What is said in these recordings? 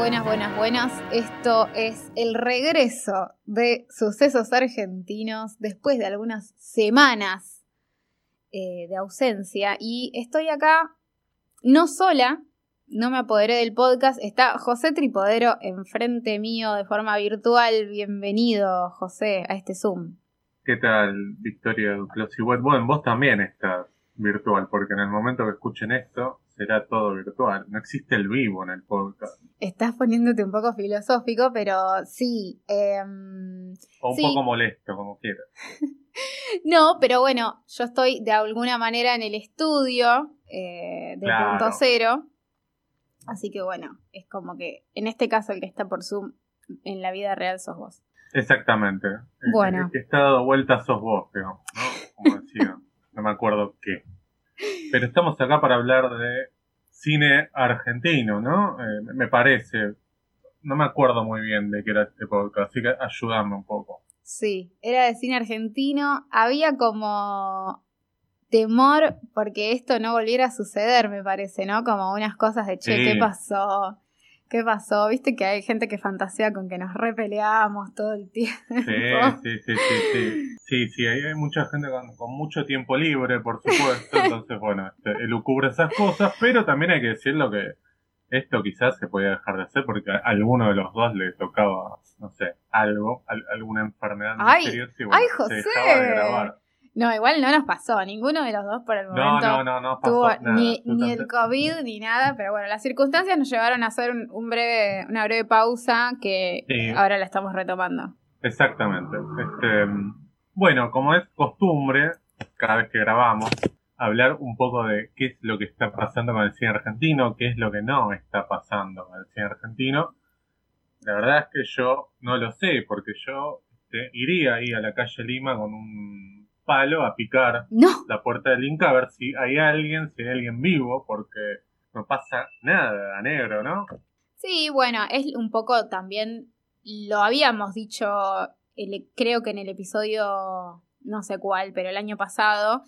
Buenas, buenas, buenas. Esto es el regreso de sucesos argentinos después de algunas semanas eh, de ausencia. Y estoy acá no sola, no me apoderé del podcast. Está José Tripodero enfrente mío de forma virtual. Bienvenido, José, a este Zoom. ¿Qué tal, Victoria Duclos? Bueno, vos también estás virtual, porque en el momento que escuchen esto, será todo virtual. No existe el vivo en el podcast. Estás poniéndote un poco filosófico, pero sí. Em, o un poco molesto, como quieras. no, pero bueno, yo estoy de alguna manera en el estudio eh, de punto cero. Así que bueno, es como que en este caso el que está por Zoom en la vida real sos vos. Exactamente. Bueno. El que está dado vuelta sos vos, digamos, ¿no? Como decía, no me acuerdo qué. Pero estamos acá para hablar de cine argentino, ¿no? Eh, me parece. No me acuerdo muy bien de qué era este podcast, así que ayúdame un poco. Sí, era de cine argentino. Había como temor porque esto no volviera a suceder, me parece, ¿no? Como unas cosas de, che, ¿qué pasó? ¿Qué pasó? Viste que hay gente que fantasea con que nos repeleamos todo el tiempo. Sí, sí, sí, sí. Sí, sí, hay, mucha gente con, mucho tiempo libre, por supuesto. Entonces, bueno, este, elucubra esas cosas, pero también hay que decirlo que esto quizás se podía dejar de hacer porque a alguno de los dos le tocaba, no sé, algo, alguna enfermedad misteriosa y bueno, se dejaba de grabar. No, igual no nos pasó, ninguno de los dos por el momento no, no, no, pasó nada, ni, ni, el COVID ni nada, pero bueno, las circunstancias nos llevaron a hacer un, breve, una breve pausa que ahora la estamos retomando. Exactamente. Este, bueno, como es costumbre, cada vez que grabamos, hablar un poco de qué es lo que está pasando con el cine argentino, qué es lo que no está pasando con el cine argentino. La verdad es que yo no lo sé, porque yo este, iría ahí a la calle Lima con un palo a picar la puerta del Inca a ver si hay alguien, si hay alguien vivo, porque no pasa nada a negro, ¿no? Sí, bueno, es un poco también, lo habíamos dicho, creo que en el episodio, no sé cuál, pero el año pasado,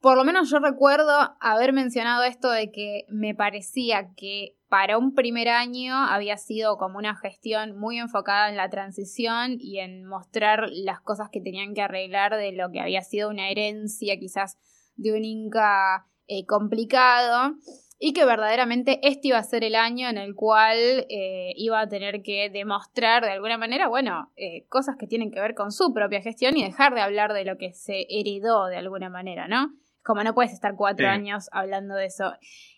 por lo menos yo recuerdo haber mencionado esto de que me parecía que para un primer año había sido como una gestión muy enfocada en la transición y en mostrar las cosas que tenían que arreglar de lo que había sido una herencia quizás de un Inca eh, complicado y que verdaderamente este iba a ser el año en el cual eh, iba a tener que demostrar de alguna manera, bueno, eh, cosas que tienen que ver con su propia gestión y dejar de hablar de lo que se heredó de alguna manera, ¿no? Como no puedes estar cuatro años hablando de eso.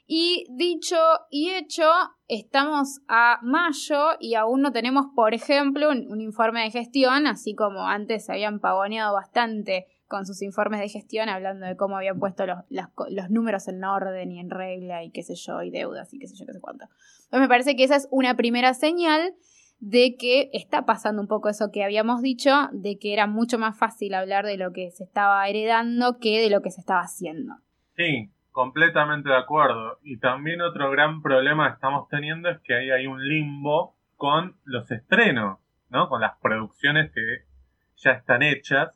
Y dicho y hecho, estamos a mayo y aún no tenemos, por ejemplo, un, informe de gestión, así como antes se habían pavoneado bastante con sus informes de gestión, hablando de cómo habían puesto los, los, números en orden y en regla y qué sé yo, y deudas y qué sé yo, qué sé cuánto. Entonces me parece que esa es una primera señal de que está pasando un poco eso que habíamos dicho, de que era mucho más fácil hablar de lo que se estaba heredando que de lo que se estaba haciendo. Sí, Completamente de acuerdo. Y también otro gran problema que estamos teniendo es que ahí hay un limbo con los estrenos, ¿no? Con las producciones que ya están hechas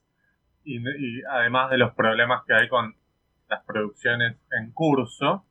y, además de los problemas que hay con las producciones en curso,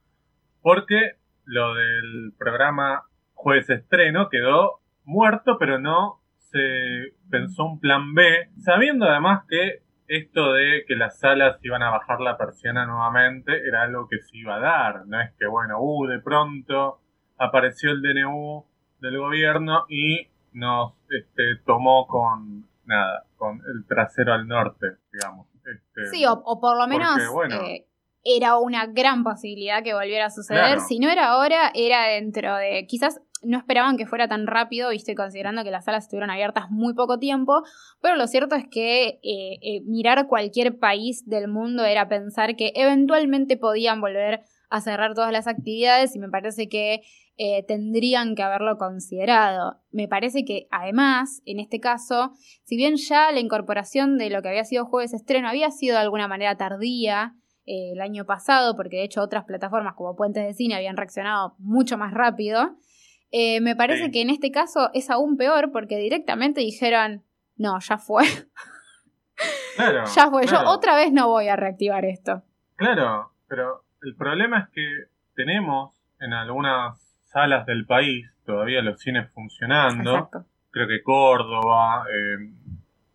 porque lo del programa Jueves Estreno quedó muerto, pero no se pensó un plan B, sabiendo además que esto de que las salas iban a bajar la persiana nuevamente era algo que se iba a dar, no es que bueno, uh, de pronto apareció el DNU del gobierno y nos este, tomó con nada, con el trasero al norte, digamos. Este, sí, o, por lo menos eh, era una gran posibilidad que volviera a suceder. Si no era ahora, era dentro de quizás no esperaban que fuera tan rápido, viste, considerando que las salas estuvieron abiertas muy poco tiempo, pero lo cierto es que eh, eh, mirar cualquier país del mundo era pensar que eventualmente podían volver a cerrar todas las actividades y me parece que eh, tendrían que haberlo considerado. Me parece que además, en este caso, si bien ya la incorporación de lo que había sido jueves estreno había sido de alguna manera tardía, el año pasado, porque de hecho otras plataformas como Puentes de Cine habían reaccionado mucho más rápido. Eh, me parece que en este caso es aún peor porque directamente dijeron, no, ya fue. Claro, ya fue, yo otra vez no voy a reactivar esto. Claro, pero el problema es que tenemos en algunas salas del país, todavía los cines funcionando. Creo que Córdoba eh,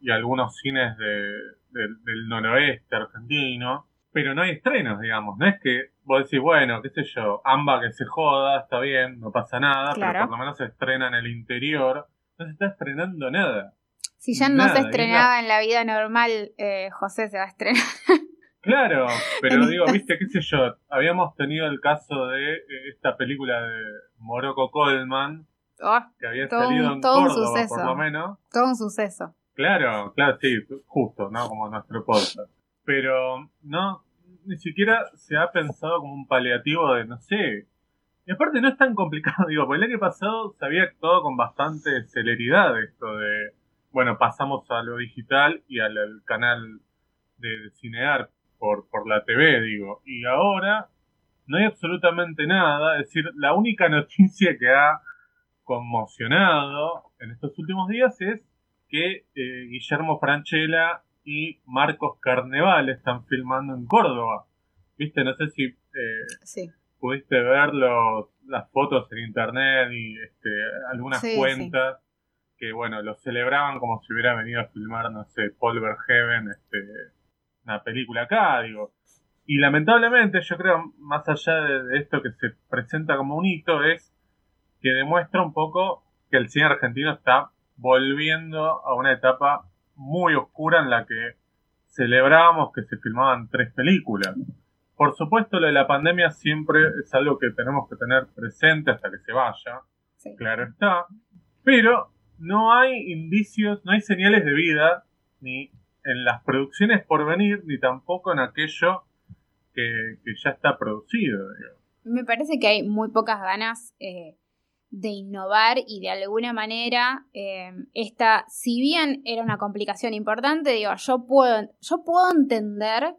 y algunos cines del noroeste argentino. Pero no hay estrenos, digamos. No es que vos decís, bueno, qué sé yo, amba que se joda, está bien, no pasa nada, pero por lo menos se estrena en el interior. No se está estrenando nada. Si ya no se estrenaba en la vida normal, eh, José se va a estrenar. Claro, pero digo, viste, qué sé yo, habíamos tenido el caso de eh, esta película de Morocco Coleman, oh, que había salido en Córdoba, por lo menos. Todo un suceso. Claro, claro, sí, justo, ¿no? Como nuestro podcast. Pero no, ni siquiera se ha pensado como un paliativo de, no sé. Y aparte no es tan complicado, digo, porque el año pasado se había actuado con bastante celeridad esto de bueno, pasamos a lo digital y al, canal de, Cinear por, por la TV, digo. Y ahora no hay absolutamente nada. Es decir, la única noticia que ha conmocionado en estos últimos días es que eh, Guillermo Franchella y Marcos Carneval están filmando en Córdoba. ¿Viste? No sé si eh, pudiste ver las fotos en internet y este, algunas cuentas que bueno, lo celebraban como si hubiera venido a filmar, no sé, Paul Verheaven, este, una película acá, digo. Y lamentablemente, yo creo, más allá de, esto que se presenta como un hito, es que demuestra un poco que el cine argentino está volviendo a una etapa muy oscura en la que celebrábamos que se filmaban tres películas. Por supuesto, lo de la pandemia siempre es algo que tenemos que tener presente hasta que se vaya, claro está, pero no hay indicios, no hay señales de vida, ni en las producciones por venir, ni tampoco en aquello que, ya está producido. Me parece que hay muy pocas ganas eh, de innovar y de alguna manera eh, esta, si bien era una complicación importante, digo, yo puedo, yo puedo entender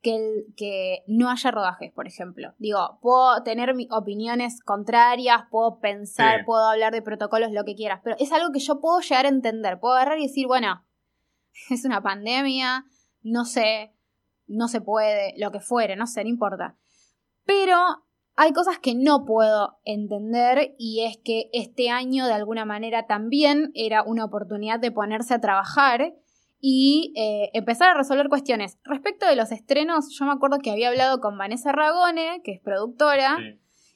que, que no haya rodajes, por ejemplo. Digo, puedo tener opiniones contrarias, puedo pensar, puedo hablar de protocolos, lo que quieras, pero es algo que yo puedo llegar a entender. Puedo agarrar y decir, bueno, es una pandemia, no sé, no se puede, lo que fuere, no sé, no importa. Pero hay cosas que no puedo entender y es que este año de alguna manera también era una oportunidad de ponerse a trabajar y eh, empezar a resolver cuestiones. Respecto de los estrenos, yo me acuerdo que había hablado con Vanessa Ragone, que es productora,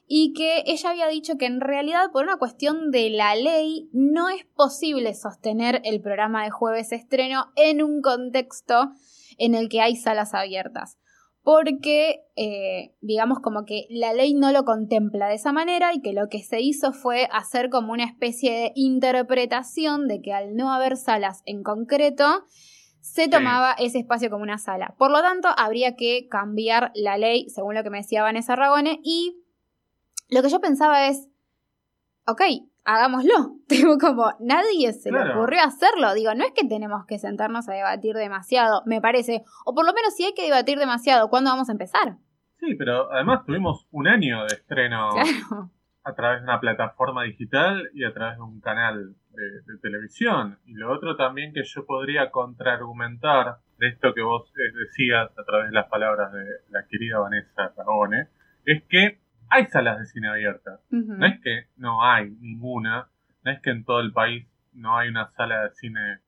y que ella había dicho que en realidad por una cuestión de la ley no es posible sostener el programa de jueves estreno en un contexto en el que hay salas abiertas porque eh, digamos como que la ley no lo contempla de esa manera y que lo que se hizo fue hacer como una especie de interpretación de que al no haber salas en concreto, se tomaba ese espacio como una sala. Por lo tanto, habría que cambiar la ley, según lo que me decía Vanessa Ragone, y lo que yo pensaba es, ok, hagámoslo. Digo, como nadie se le ocurrió hacerlo. Digo, no es que tenemos que sentarnos a debatir demasiado, me parece. O por lo menos si hay que debatir demasiado, ¿cuándo vamos a empezar? Sí, pero además tuvimos un año de estreno a través de una plataforma digital y a través de un canal de, televisión. Y lo otro también que yo podría contraargumentar de esto que vos eh, decías a través de las palabras de la querida Vanessa Ragone, es que hay salas de cine abiertas. No es que no hay ninguna, no es que en todo el país no hay una sala de cine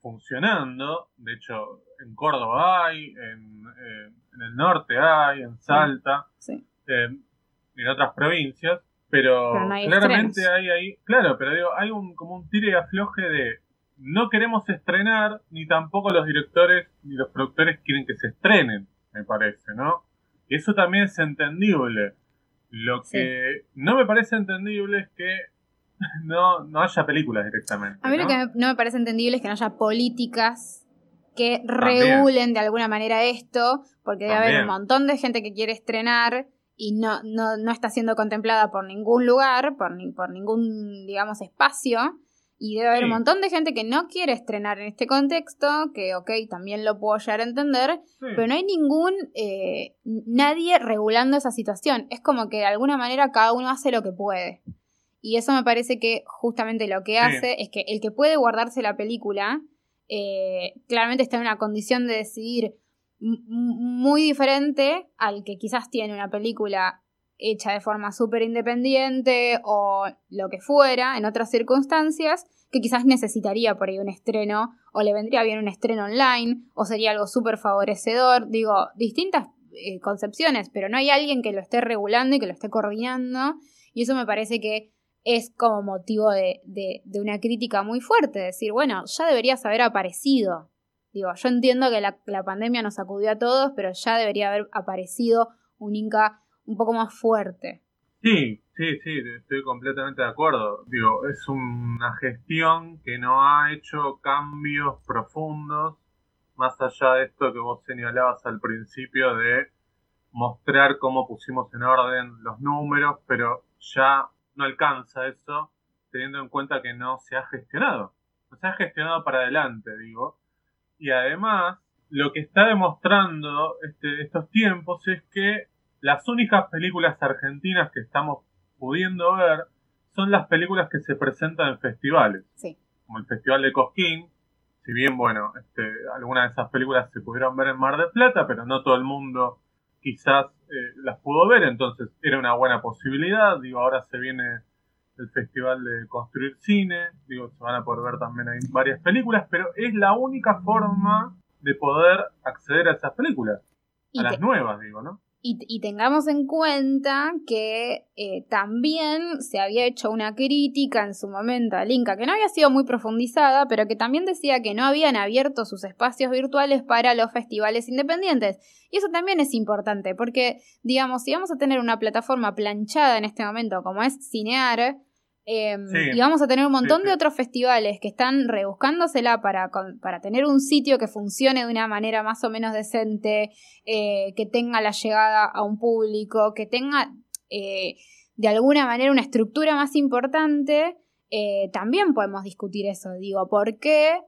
funcionando. De hecho, en Córdoba hay, en, eh, el norte hay, en Salta, eh, en otras provincias. Pero, claramente hay ahí, claro, pero digo, hay un como un tire y afloje de no queremos estrenar, ni tampoco los directores ni los productores quieren que se estrenen, me parece, ¿no? Y eso también es entendible. Lo que no me parece entendible es que no, no haya películas directamente. A mí lo que no me parece entendible es que no haya políticas que regulen de alguna manera esto, porque debe haber un montón de gente que quiere estrenar y no, no, no está siendo contemplada por ningún lugar, por, ni, por ningún, digamos, espacio. Y debe haber un montón de gente que no quiere estrenar en este contexto, que ok, también lo puedo llegar a entender, pero no hay ningún, eh, nadie regulando esa situación. Es como que de alguna manera cada uno hace lo que puede. Y eso me parece que justamente lo que hace es que el que puede guardarse la película, eh, claramente está en una condición de decidir muy diferente al que quizás tiene una película hecha de forma súper independiente o lo que fuera, en otras circunstancias, que quizás necesitaría por ahí un estreno, o le vendría bien un estreno online, o sería algo súper favorecedor. Digo, distintas eh, concepciones, pero no hay alguien que lo esté regulando y que lo esté coordinando, y eso me parece que es como motivo de, de, de una crítica muy fuerte, decir, bueno, ya deberías haber aparecido. Digo, yo entiendo que la, la pandemia nos sacudió a todos, pero ya debería haber aparecido un Inca un poco más fuerte. Sí, sí, sí, estoy completamente de acuerdo. Digo, es una gestión que no ha hecho cambios profundos, más allá de esto que vos señalabas al principio de mostrar cómo pusimos en orden los números, pero ya no alcanza eso, teniendo en cuenta que no se ha gestionado. No se ha gestionado para adelante, digo. Y además, lo que está demostrando este, estos tiempos es que las únicas películas argentinas que estamos pudiendo ver son las películas que se presentan en festivales. Sí. Como el Festival de Cosquín. Si bien, bueno, este, algunas de esas películas se pudieron ver en Mar del Plata, pero no todo el mundo quizás eh, las pudo ver, entonces era una buena posibilidad. Digo, ahora se viene el Festival de Construir Cine, digo, se van a poder ver también varias películas, pero es la única forma de poder acceder a esas películas. a las nuevas, digo, ¿no? Y, tengamos en cuenta que eh, también se había hecho una crítica en su momento al Inca, que no había sido muy profundizada, pero que también decía que no habían abierto sus espacios virtuales para los festivales independientes. Y eso también es importante, porque, digamos, si vamos a tener una plataforma planchada en este momento como es Cinear, Em, y vamos a tener un montón de otros festivales que están rebuscándosela para, para tener un sitio que funcione de una manera más o menos decente, eh, que tenga la llegada a un público, que tenga eh, de alguna manera una estructura más importante. Eh, también podemos discutir eso. Digo, ¿por qué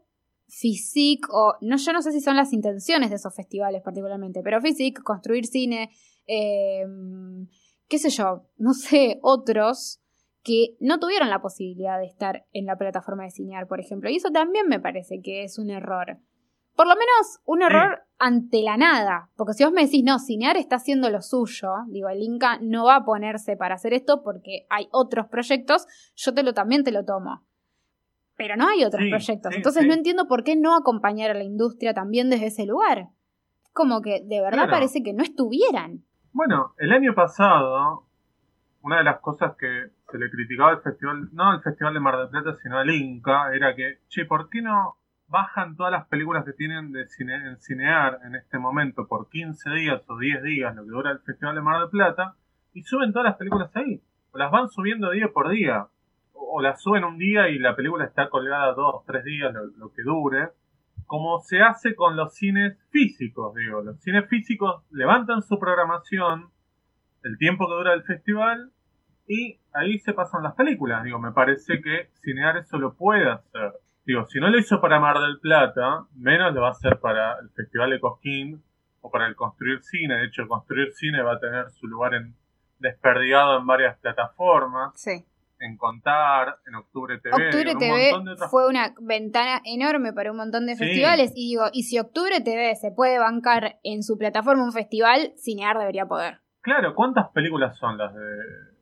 Physique o no, yo no sé si son las intenciones de esos festivales particularmente, pero Physique, construir cine, em, qué sé yo, no sé, otros que no tuvieron la posibilidad de estar en la plataforma de cinear, por ejemplo. Y eso también me parece que es un error. Por lo menos un error ante la nada. Porque si vos me decís, no, cinear está haciendo lo suyo, digo, el Inca no va a ponerse para hacer esto porque hay otros proyectos, yo te lo también te lo tomo. Pero no hay otros proyectos. Entonces no entiendo por qué no acompañar a la industria también desde ese lugar. Como que de verdad parece que no estuvieran. Bueno, el año pasado, una de las cosas que se le criticaba el festival, no el festival de Mar del Plata, sino al Inca, era que, che, ¿por qué no bajan todas las películas que tienen de cinear en este momento por 15 días o 10 días, lo que dura el festival de Mar del Plata, y suben todas las películas ahí? O las van subiendo día por día, o, las suben un día y la película está colgada dos, tres días, lo que dure, como se hace con los cines físicos, digo, los cines físicos levantan su programación, el tiempo que dura el festival, y ahí se pasan las películas. Digo, me parece que Cinear eso lo puede hacer. Digo, si no lo hizo para Mar del Plata, menos lo va a hacer para el Festival de Cosquín o para el Construir Cine. De hecho, Construir Cine va a tener su lugar en desperdigado en varias plataformas. Sí. En Contar, en Octubre TV. Octubre TV fue una ventana enorme para un montón de festivales. Y digo, y si Octubre TV se puede bancar en su plataforma un festival, Cinear debería poder. Claro, ¿cuántas películas son las de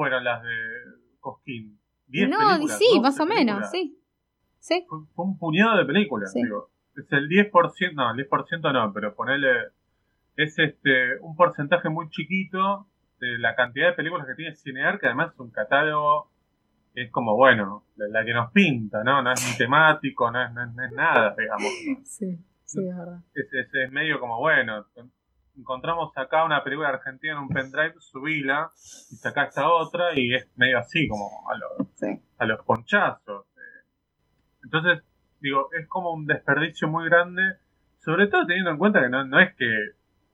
fueron las de Cosquín? no, sí, más o menos, sí. sí. Fue, un puñado de películas, digo. Es el 10%, no, el 10% no, pero ponele, es este un porcentaje muy chiquito de la cantidad de películas que tiene Cinear, que además es un catálogo es como, bueno, la, que nos pinta, ¿no? No es ni temático, no es, no es, nada, digamos. Sí, sí, es verdad. Es, es, es medio como, bueno, encontramos acá una película argentina en un pendrive, subila y saca esta otra y es medio así como a los, a los ponchazos. Eh. Entonces, digo, es como un desperdicio muy grande, sobre todo teniendo en cuenta que no, no es que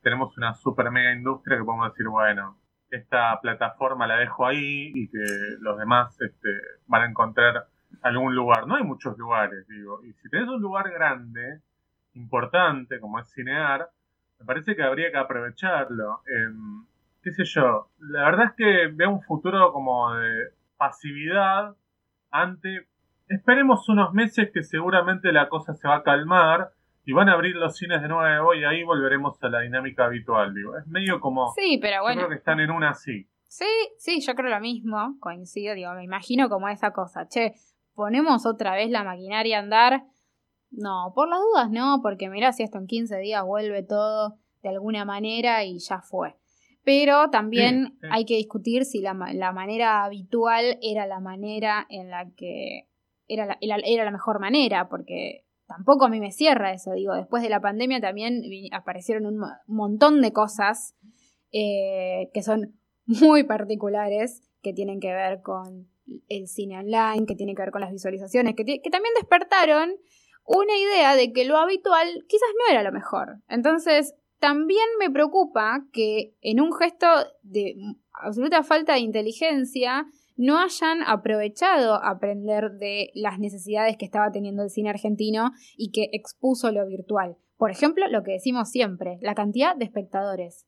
tenemos una super mega industria que podemos decir, bueno, esta plataforma la dejo ahí y que los demás este, van a encontrar algún lugar. No hay muchos lugares, digo. Y si tenés un lugar grande, importante, como es Cinear, me parece que habría que aprovecharlo. Em, qué sé yo, la verdad es que veo un futuro como de pasividad ante... Esperemos unos meses que seguramente la cosa se va a calmar y van a abrir los cines de nuevo y ahí volveremos a la dinámica habitual, digo. Es medio como... Sí, pero bueno. Yo creo que están en una así. Sí, sí, yo creo lo mismo, coincido, digo, me imagino como esa cosa, che, ponemos otra vez la maquinaria a andar. No, por las dudas no, porque mirá si esto en 15 días vuelve todo de alguna manera y ya fue. Pero también hay que discutir si la, la, manera habitual era la manera en la que era la, era la mejor manera, porque tampoco a mí me cierra eso, digo, después de la pandemia también aparecieron un montón de cosas eh, que son muy particulares, que tienen que ver con el cine online, que tienen que ver con las visualizaciones, que, que también despertaron una idea de que lo habitual quizás no era lo mejor. Entonces, también me preocupa que en un gesto de absoluta falta de inteligencia no hayan aprovechado aprender de las necesidades que estaba teniendo el cine argentino y que expuso lo virtual. Por ejemplo, lo que decimos siempre, la cantidad de espectadores.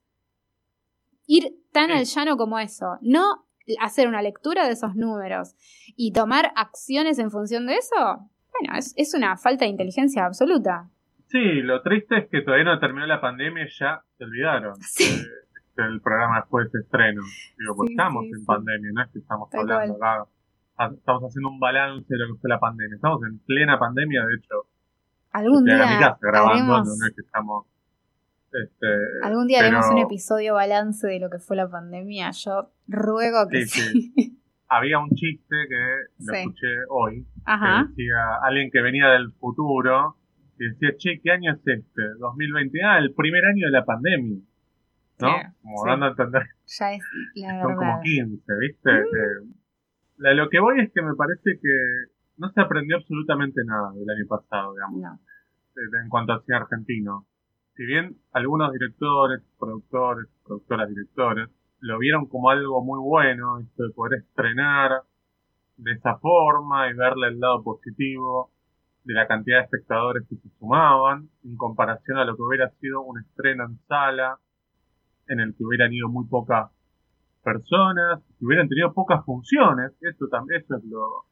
Ir tan al llano como eso, no hacer una lectura de esos números y tomar acciones en función de eso, bueno, es, una falta de inteligencia absoluta. Sí, lo triste es que todavía no terminó la pandemia y ya se olvidaron. Sí el programa después de estreno. Digo, pues estamos en pandemia, no es que estamos hablando acá. Ah, estamos haciendo un balance de lo que fue la pandemia. Estamos en plena pandemia, de hecho. Algún día. grabando, no es que estamos. Este, Algún día haremos un episodio balance de lo que fue la pandemia. Yo ruego que sí. Había un chiste que lo escuché hoy. Que decía alguien que venía del futuro y decía, che, ¿qué año es este? 2020. Ah, el primer año de la pandemia. ¿no? como dando a entender. Ya es la Son como 15, ¿viste? Mm. Eh, lo que voy es que me parece que no se aprendió absolutamente nada del año pasado, digamos, en cuanto al cine argentino. Si bien algunos directores, productores, productoras, directores, lo vieron como algo muy bueno, esto de poder estrenar de esa forma y verle el lado positivo de la cantidad de espectadores que se sumaban en comparación a lo que hubiera sido un estreno en sala en el que hubieran ido muy pocas personas, que hubieran tenido pocas funciones. Eso también, eso es lo,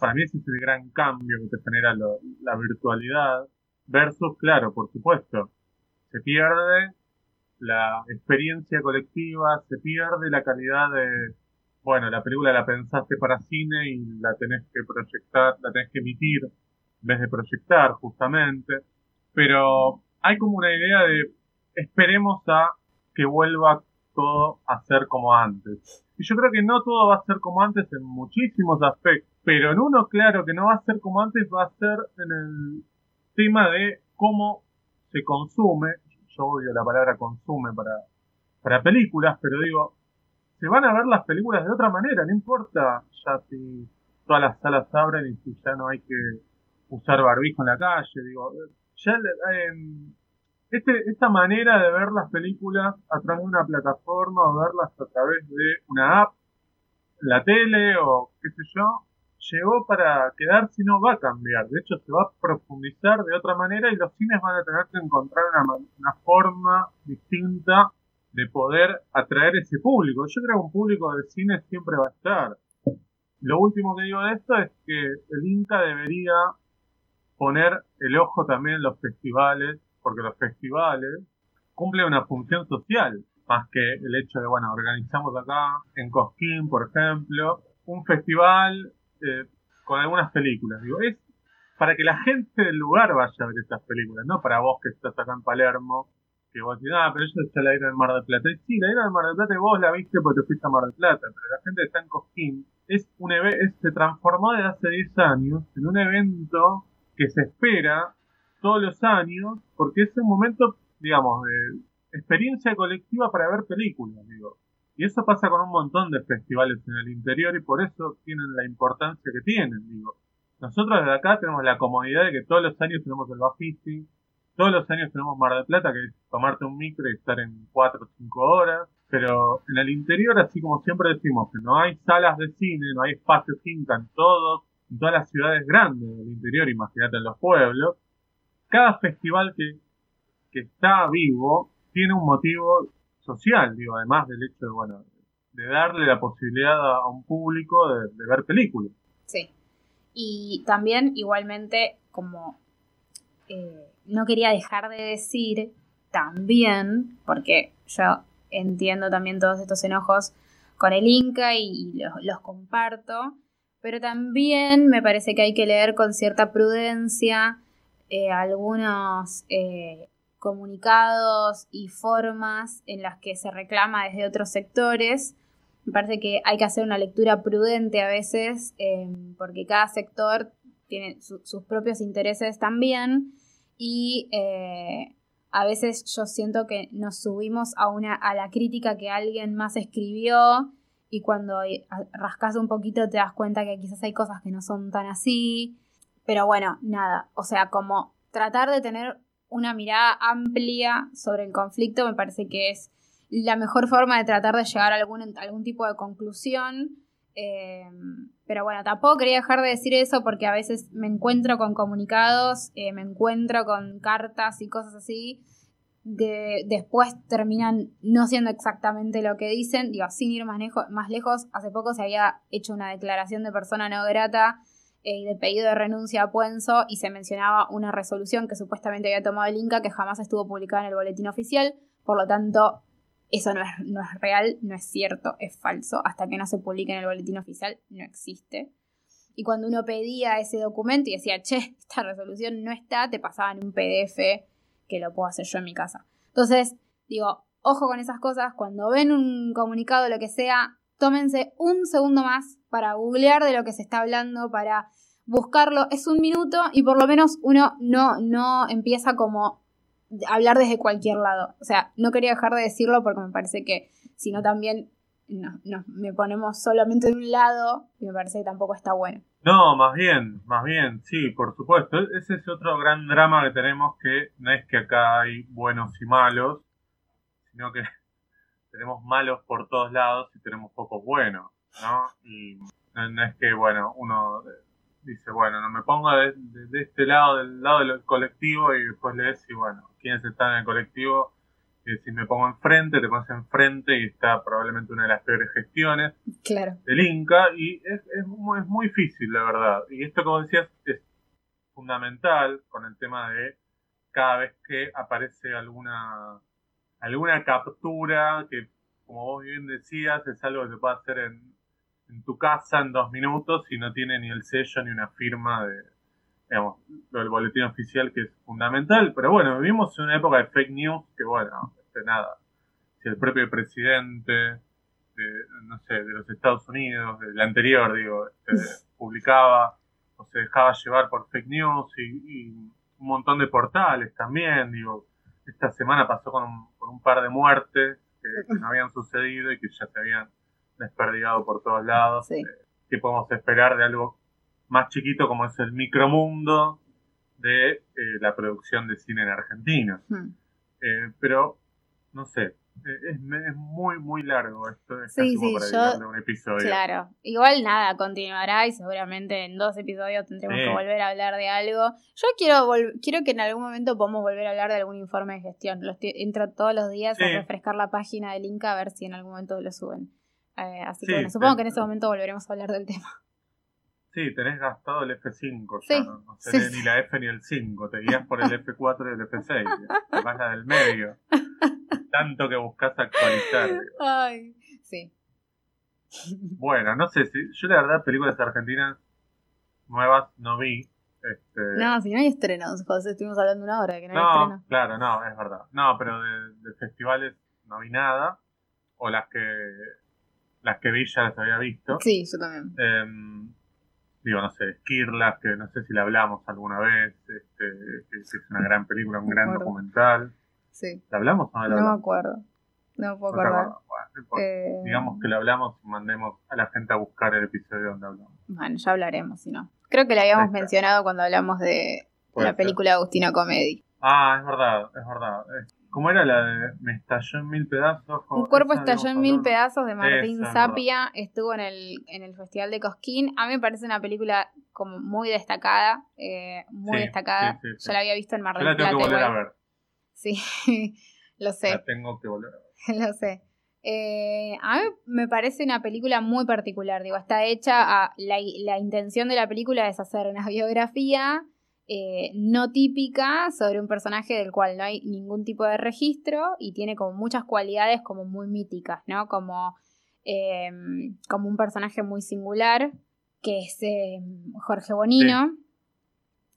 para mí ese es el gran cambio que te genera la virtualidad. Versus, claro, por supuesto, se pierde la experiencia colectiva, se pierde la calidad de, bueno, la película la pensaste para cine y la tenés que proyectar, la tenés que emitir en vez de proyectar, justamente. Pero hay como una idea de esperemos a que vuelva todo a ser como antes. Y yo creo que no todo va a ser como antes en muchísimos aspectos, pero en uno claro que no va a ser como antes va a ser en el tema de cómo se consume, yo odio la palabra consume para, para películas, pero digo, se van a ver las películas de otra manera, no importa ya si todas las salas abren y si ya no hay que usar barbijo en la calle, digo, ya eh, este, esta manera de ver las películas a través de una plataforma o verlas a través de una app, la tele o qué sé yo, llegó para quedarse y no va a cambiar. De hecho, se va a profundizar de otra manera y los cines van a tener que encontrar una, una forma distinta de poder atraer ese público. Yo creo que un público de cine siempre va a estar. Lo último que digo de esto es que el Inca debería poner el ojo también en los festivales porque los festivales cumplen una función social, más que el hecho de, bueno, organizamos acá en Cosquín, por ejemplo, un festival eh, con algunas películas. Digo, es para que la gente del lugar vaya a ver estas películas, no para vos que estás acá en Palermo, que vos decís, ah, pero ellos ya la dieron en Mar del Plata. Y sí, la dieron en Mar del Plata y vos la viste porque te fuiste a Mar del Plata, pero la gente que está en Cosquín es un evento, se transformó desde hace 10 años en un evento que se espera todos los años, porque es un momento, digamos, de experiencia colectiva para ver películas, digo. Y eso pasa con un montón de festivales en el interior y por eso tienen la importancia que tienen, digo. Nosotros desde acá tenemos la comodidad de que todos los años tenemos el Bafisi, todos los años tenemos Mar del Plata, que es tomarte un micro y estar en 4 o 5 horas, pero en el interior, así como siempre decimos, que no hay salas de cine, no hay espacios cinta en todos, en todas las ciudades grandes del interior, imagínate en los pueblos, cada festival que, que está vivo tiene un motivo social, digo, además del hecho de, bueno, de darle la posibilidad a, un público de, ver películas. Sí. Y también, igualmente, como eh, no quería dejar de decir también, porque yo entiendo también todos estos enojos con el Inca y, los, comparto, pero también me parece que hay que leer con cierta prudencia eh, algunos eh, comunicados y formas en las que se reclama desde otros sectores. Me parece que hay que hacer una lectura prudente a veces, porque cada sector tiene sus propios intereses también y eh, a veces yo siento que nos subimos a, una, a la crítica que alguien más escribió y cuando rascas un poquito te das cuenta que quizás hay cosas que no son tan así. Pero bueno, nada, o sea, como tratar de tener una mirada amplia sobre el conflicto me parece que es la mejor forma de tratar de llegar a algún, algún tipo de conclusión. Eh, pero bueno, tampoco quería dejar de decir eso porque a veces me encuentro con comunicados, eh, me encuentro con cartas y cosas así, que después terminan no siendo exactamente lo que dicen. Digo, sin ir más, lejos, más lejos, hace poco se había hecho una declaración de persona no grata y de pedido de renuncia a Puenzo y se mencionaba una resolución que supuestamente había tomado el Inca que jamás estuvo publicada en el boletín oficial. Por lo tanto, eso no es, no es real, no es cierto, es falso. Hasta que no se publique en el boletín oficial, no existe. Y cuando uno pedía ese documento y decía, che, esta resolución no está, te pasaban un PDF que lo puedo hacer yo en mi casa. Entonces, digo, ojo con esas cosas. Cuando ven un comunicado, lo que sea, tómense un segundo más para googlear de lo que se está hablando, para buscarlo. Es un minuto y por lo menos uno no, no empieza como hablar desde cualquier lado. O sea, no quería dejar de decirlo porque me parece que si no también no, me ponemos solamente de un lado y me parece que tampoco está bueno. No, más bien, más bien, sí, por supuesto. Ese es otro gran drama que tenemos que no es que acá hay buenos y malos, sino que tenemos malos por todos lados y tenemos pocos buenos, ¿no? Y no es que, bueno, uno dice, bueno, no me pongo de, este lado, del lado del colectivo y después lees y bueno, quiénes están en el colectivo. Y si me pongo enfrente, te pones enfrente y está probablemente una de las peores gestiones claro. del Inca y es, es, muy, es muy difícil, la verdad. Y esto, como decías, es fundamental con el tema de cada vez que aparece alguna, alguna captura que, como vos bien decías, es algo que se puede hacer en en tu casa en dos minutos y no tiene ni el sello ni una firma de, digamos, del boletín oficial que es fundamental. Pero bueno, vivimos en una época de fake news que, bueno, este, nada, si el propio presidente de, no sé, de los Estados Unidos, del anterior, digo, este, publicaba o se dejaba llevar por fake news y, un montón de portales también, digo, esta semana pasó con un, con un par de muertes que no habían sucedido y que ya se habían desperdigado por todos lados. Eh, ¿Qué podemos esperar de algo más chiquito como es el micromundo de eh, la producción de cine en Argentina? Hmm. Eh, pero, no sé, es, muy, muy largo esto. Es sí, sí, yo, un episodio. Claro, igual nada, continuará y seguramente en dos episodios tendremos que volver a hablar de algo. Yo quiero quiero que en algún momento podamos volver a hablar de algún informe de gestión. Los entro todos los días a refrescar la página del Inca a ver si en algún momento lo suben. Eh, así que bueno, supongo que en ese momento volveremos a hablar del tema. Sí, tenés gastado el F5 ya, no, no ni la F ni el 5, te guías por el F4 y el F6, vas la del medio. Tanto que buscas actualizar. Ay, sí. Bueno, no sé, si yo la verdad películas argentinas nuevas no vi. Este... No, si no hay estrenos, José, estuvimos hablando una hora de que no, hay estrenos. Claro, no, es verdad. No, pero de, de festivales no vi nada. O las que las que vi ya las había visto. Sí, yo también. Em, digo, no sé, Skirlas, que no sé si la hablamos alguna vez, este, que, es una gran película, un gran documental. Sí. ¿La hablamos o no la No me acuerdo. No me puedo acordar. Eh, Digamos que la hablamos y mandemos a la gente a buscar el episodio donde hablamos. Bueno, ya hablaremos, si no. Creo que la habíamos mencionado cuando hablamos de la película de Agustina Comedy. Ah, es verdad, es verdad. ¿Cómo era la de Me estalló en mil pedazos? Un cuerpo estalló en mil pedazos de Martín Zapia. Estuvo en el, en el Festival de Cosquín. A mí me parece una película como muy destacada. Eh, muy destacada. Yo la había visto en Mar del Plata. la tengo que volver a ver. Sí, lo sé. La tengo que volver a ver. lo sé. Eh, a mí me parece una película muy particular. Digo, está hecha a. La, la intención de la película es hacer una biografía eh, no típica sobre un personaje del cual no hay ningún tipo de registro y tiene como muchas cualidades como muy míticas, ¿no? Como, em, como un personaje muy singular, que es em, Jorge Bonino,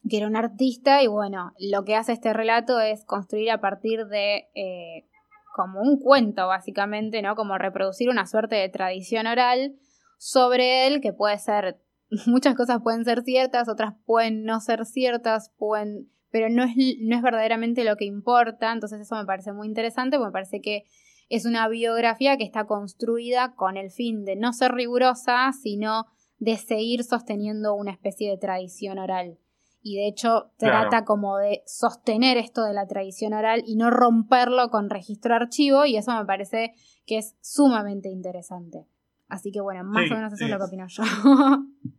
que era un artista y bueno, lo que hace este relato es construir a partir de eh, como un cuento básicamente, ¿no? Como reproducir una suerte de tradición oral sobre él que puede ser muchas cosas pueden ser ciertas, otras pueden no ser ciertas, pueden, pero no es, no es verdaderamente lo que importa, entonces eso me parece muy interesante, porque me parece que es una biografía que está construida con el fin de no ser rigurosa, sino de seguir sosteniendo una especie de tradición oral. Y de hecho trata como de sostener esto de la tradición oral y no romperlo con registro archivo, y eso me parece que es sumamente interesante. Así que bueno, más o menos eso es lo que opino yo.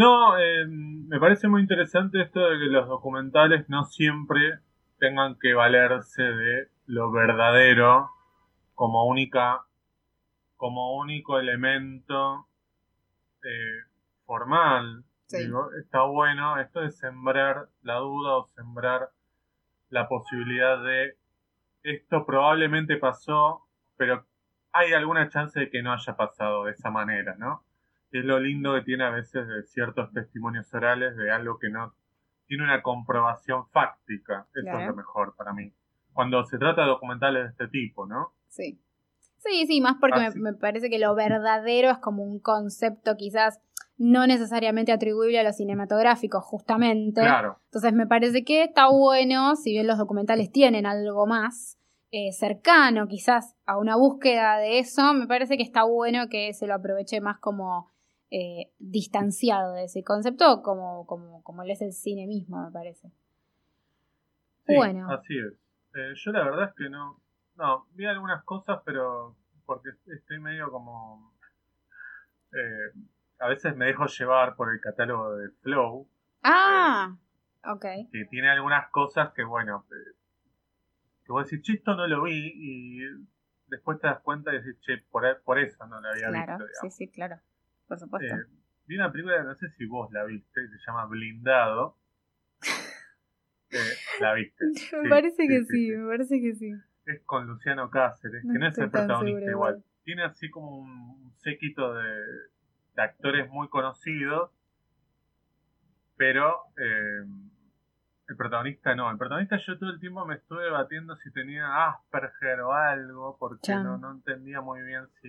No, eh, me parece muy interesante esto de que los documentales no siempre tengan que valerse de lo verdadero como única, como único elemento eh, formal. está bueno esto de sembrar la duda o sembrar la posibilidad de esto probablemente pasó, pero hay alguna chance de que no haya pasado de esa manera, ¿no? Es lo lindo que tiene a veces de ciertos testimonios orales de algo que no tiene una comprobación fáctica. Eso es lo mejor para mí. Cuando se trata de documentales de este tipo, ¿no? Sí. Sí, sí, más porque me, me, parece que lo verdadero es como un concepto quizás no necesariamente atribuible a lo cinematográfico, justamente. Claro. Entonces me parece que está bueno, si bien los documentales tienen algo más, eh, cercano quizás a una búsqueda de eso, me parece que está bueno que se lo aproveche más como eh, distanciado de ese concepto, como, como, como es el cine mismo, me parece. bueno. Así es. Eh, yo la verdad es que no, no, vi algunas cosas, pero porque estoy medio como... a veces me dejo llevar por el catálogo de Flow. Ah, ok. Que tiene algunas cosas que, bueno, que vos decís, che, esto no lo vi, y después te das cuenta y decís, che, por, por eso no lo había visto. Claro, sí, sí, claro, por supuesto. Eh, vi una película, no sé si vos la viste, se llama Blindado. Eh, la viste. me parece que sí, me parece que sí. Es con Luciano Cáceres, que no es el protagonista igual. Tiene así como un séquito de, de actores muy conocidos, pero... Eh, el protagonista no, el protagonista yo todo el tiempo me estuve debatiendo si tenía Asperger o algo, porque no, no entendía muy bien si,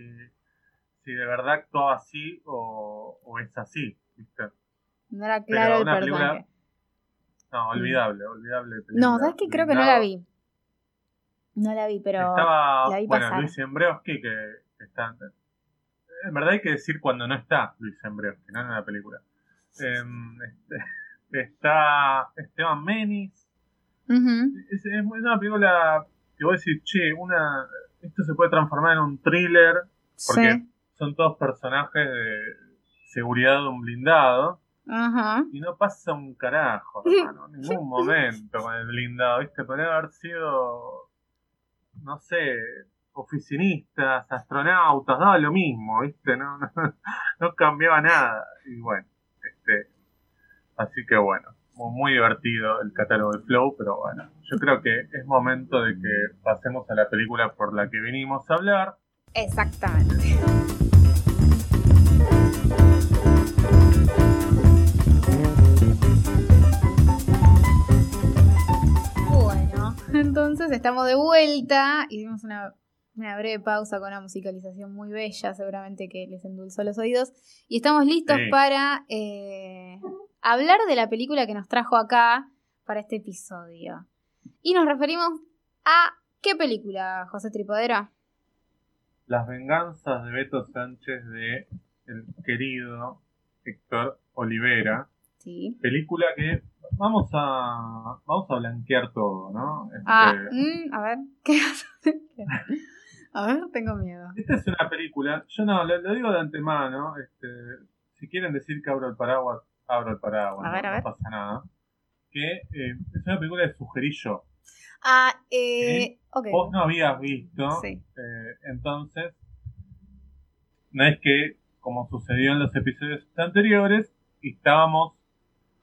si de verdad actuaba así o, o es así, ¿viste? No era claro el personaje. no, olvidable, olvidable. no, ¿sabes que Creo que no la vi. No la vi, pero Estaba, la vi bueno, Luis Embreowski, que, está... En verdad hay que decir cuando no está Luis Embreowski, no en la película. Eh, este, está Esteban Menis. es, una película que voy a decir, che, una, esto se puede transformar en un thriller, porque son todos personajes de seguridad de un blindado. Y no pasa un carajo, hermano, en ningún momento con el blindado, ¿viste? Podría haber sido, no sé, oficinistas, astronautas, daba lo mismo, ¿viste? No, no, no cambiaba nada. Y bueno, este, Así que bueno, muy divertido el catálogo de Flow, pero bueno, yo creo que es momento de que pasemos a la película por la que vinimos a hablar. Exactamente. Entonces estamos de vuelta. Hicimos una, una breve pausa con una musicalización muy bella, seguramente que les endulzó los oídos. Y estamos listos para eh, hablar de la película que nos trajo acá para este episodio. Y nos referimos a ¿qué película, José Tripodera? Las venganzas de Beto Sánchez de el querido Héctor Olivera. Sí. Película que vamos a vamos a blanquear todo, ¿no? Ah, este, mm, a ver, ¿qué A ver, tengo miedo. Esta es una película, yo no, lo, digo de antemano, este, si quieren decir que abro el paraguas, abro el paraguas, no, pasa nada. Que eh, es una película de sugerí yo. Ah, eh, ok. Vos no habías visto, sí. eh, entonces, no es que, como sucedió en los episodios anteriores, estábamos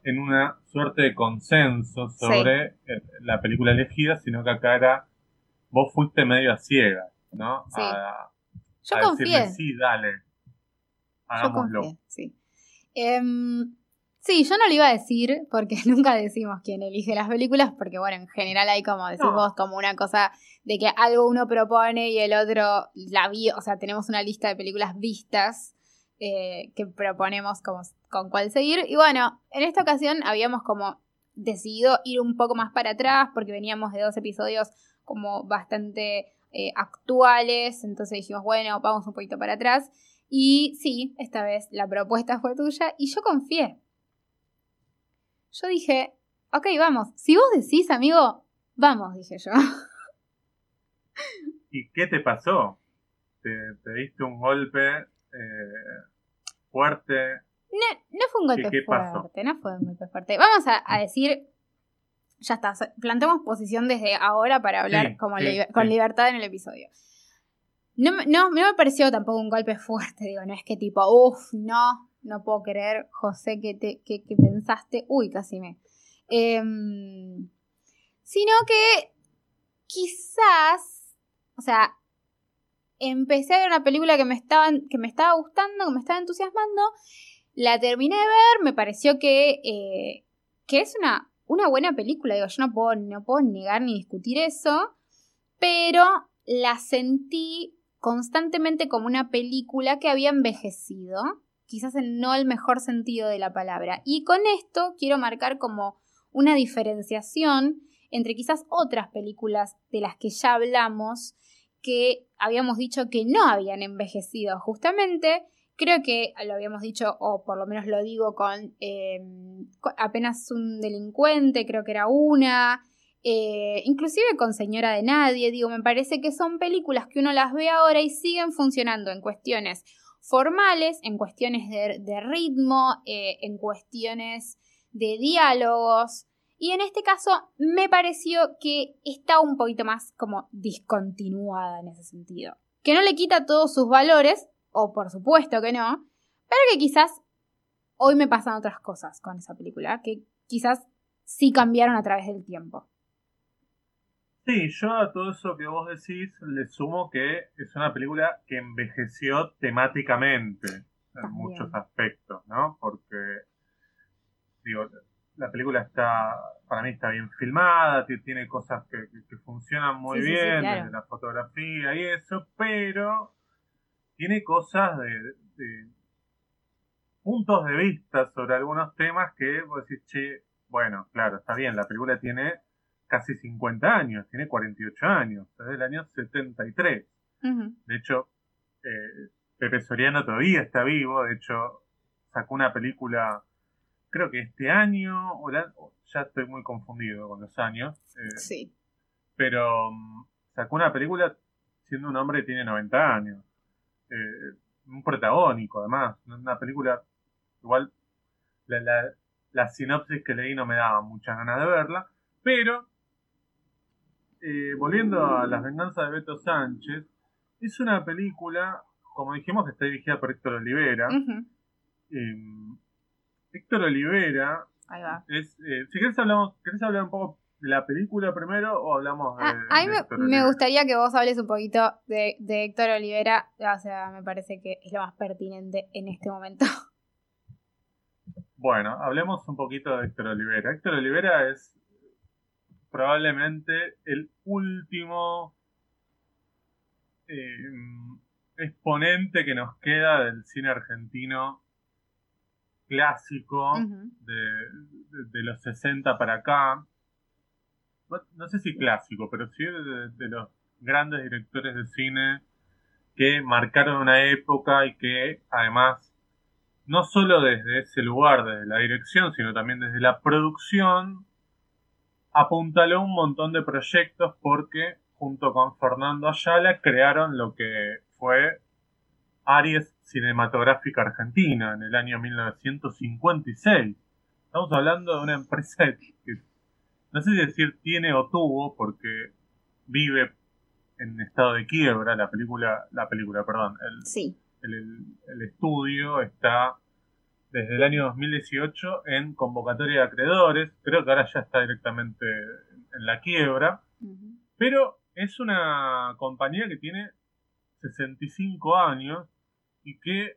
en una suerte de consenso sobre eh, la película elegida, sino que acá era, vos fuiste medio a ciega, ¿no? Sí. A, Yo a confié. decirle, sí, dale, Yo hagámoslo. confié, sí. Em, sí, yo no lo iba a decir porque nunca decimos quién elige las películas, porque bueno, en general hay como decís No. vos, como una cosa de que algo uno propone y el otro la vio, o sea, tenemos una lista de películas vistas eh, que proponemos como con cuál seguir. Y bueno, en esta ocasión habíamos como decidido ir un poco más para atrás porque veníamos de dos episodios como bastante eh, actuales, entonces dijimos, bueno, vamos un poquito para atrás. Y sí, esta vez la propuesta fue tuya y yo confié. Yo dije, ok, vamos, si vos decís, amigo, vamos, dije yo. ¿Y qué te pasó? ¿Te, te diste un golpe eh, fuerte? No, no fue un golpe ¿Qué- qué pasó? fuerte, no fue un golpe fuerte. Vamos a, a decir, ya está, plantemos posición desde ahora para hablar Sí, como sí, liber- con sí. libertad en el episodio. No, me- no, no me pareció tampoco un golpe fuerte, digo, no es que tipo, uff, no, no puedo creer, José, que, te, que, que pensaste, uy, casi me. Em, sino que quizás, o sea, empecé a ver una película que me, estaban, que me estaba gustando, que me estaba entusiasmando, la terminé de ver, me pareció que, eh, que es una, una buena película, digo, yo no puedo, no puedo negar ni discutir eso, pero la sentí constantemente como una película que había envejecido, quizás en no el mejor sentido de la palabra. Y con esto quiero marcar como una diferenciación entre quizás otras películas de las que ya hablamos, que habíamos dicho que no habían envejecido justamente. Creo que lo habíamos dicho, o por lo menos lo digo con eh, apenas un delincuente, creo que era una, eh, inclusive con Señora de Nadie, digo, me parece que son películas que uno las ve ahora y siguen funcionando en cuestiones formales, en cuestiones de, de ritmo, eh, en cuestiones de diálogos. Y en este caso me pareció que está un poquito más como discontinuada en ese sentido. Que no le quita todos sus valores, o por supuesto que no, pero que quizás hoy me pasan otras cosas con esa película, que quizás sí cambiaron a través del tiempo. Sí, yo a todo eso que vos decís le sumo que es una película que envejeció temáticamente en También. muchos aspectos, ¿no? Porque, digo, la película está, para mí está bien filmada, ti- tiene cosas que, que- que funcionan muy Sí, sí, sí, bien, claro. desde la fotografía y eso, pero tiene cosas de, de puntos de vista sobre algunos temas que vos decís, che, bueno, claro, está bien, la película tiene casi 50 años, tiene 48 años, es del año 73. Ujú. De hecho, eh, Pepe Soriano todavía está vivo, de hecho, sacó una película, creo que este año, o la- ya estoy muy confundido con los años, eh, Sí. pero mm, sacó una película siendo un hombre que tiene 90 años. Eh, un protagónico, además. Una película, igual, la, la, la sinopsis que leí no me daba muchas ganas de verla, pero, eh, volviendo a Las Venganzas de Beto Sánchez, es una película, como dijimos, que está dirigida por Héctor Olivera. Eh, Héctor Olivera Ahí va. es, eh, si querés hablamos, ¿querés hablar un poco la película primero o hablamos de, Ah, a mí de me, gustaría que vos hables un poquito de, de Héctor Olivera. O sea, me parece que es lo más pertinente en este momento. Bueno, hablemos un poquito de Héctor Olivera. Héctor Olivera es probablemente el último eh, exponente que nos queda del cine argentino clásico de, de- de los 60 para acá. No, sé si clásico, pero sí de, de los grandes directores de cine que marcaron una época y que además no solo desde ese lugar, desde la dirección, sino también desde la producción, apuntaló un montón de proyectos porque junto con Fernando Ayala crearon lo que fue Aries Cinematográfica Argentina en el año 1956. Estamos hablando de una empresa que no sé si decir tiene o tuvo porque vive en estado de quiebra la película, la película, perdón, el, Sí. el, el- el estudio está desde el año 2018 en convocatoria de acreedores. Creo que ahora ya está directamente en la quiebra. Pero es una compañía que tiene 65 años y que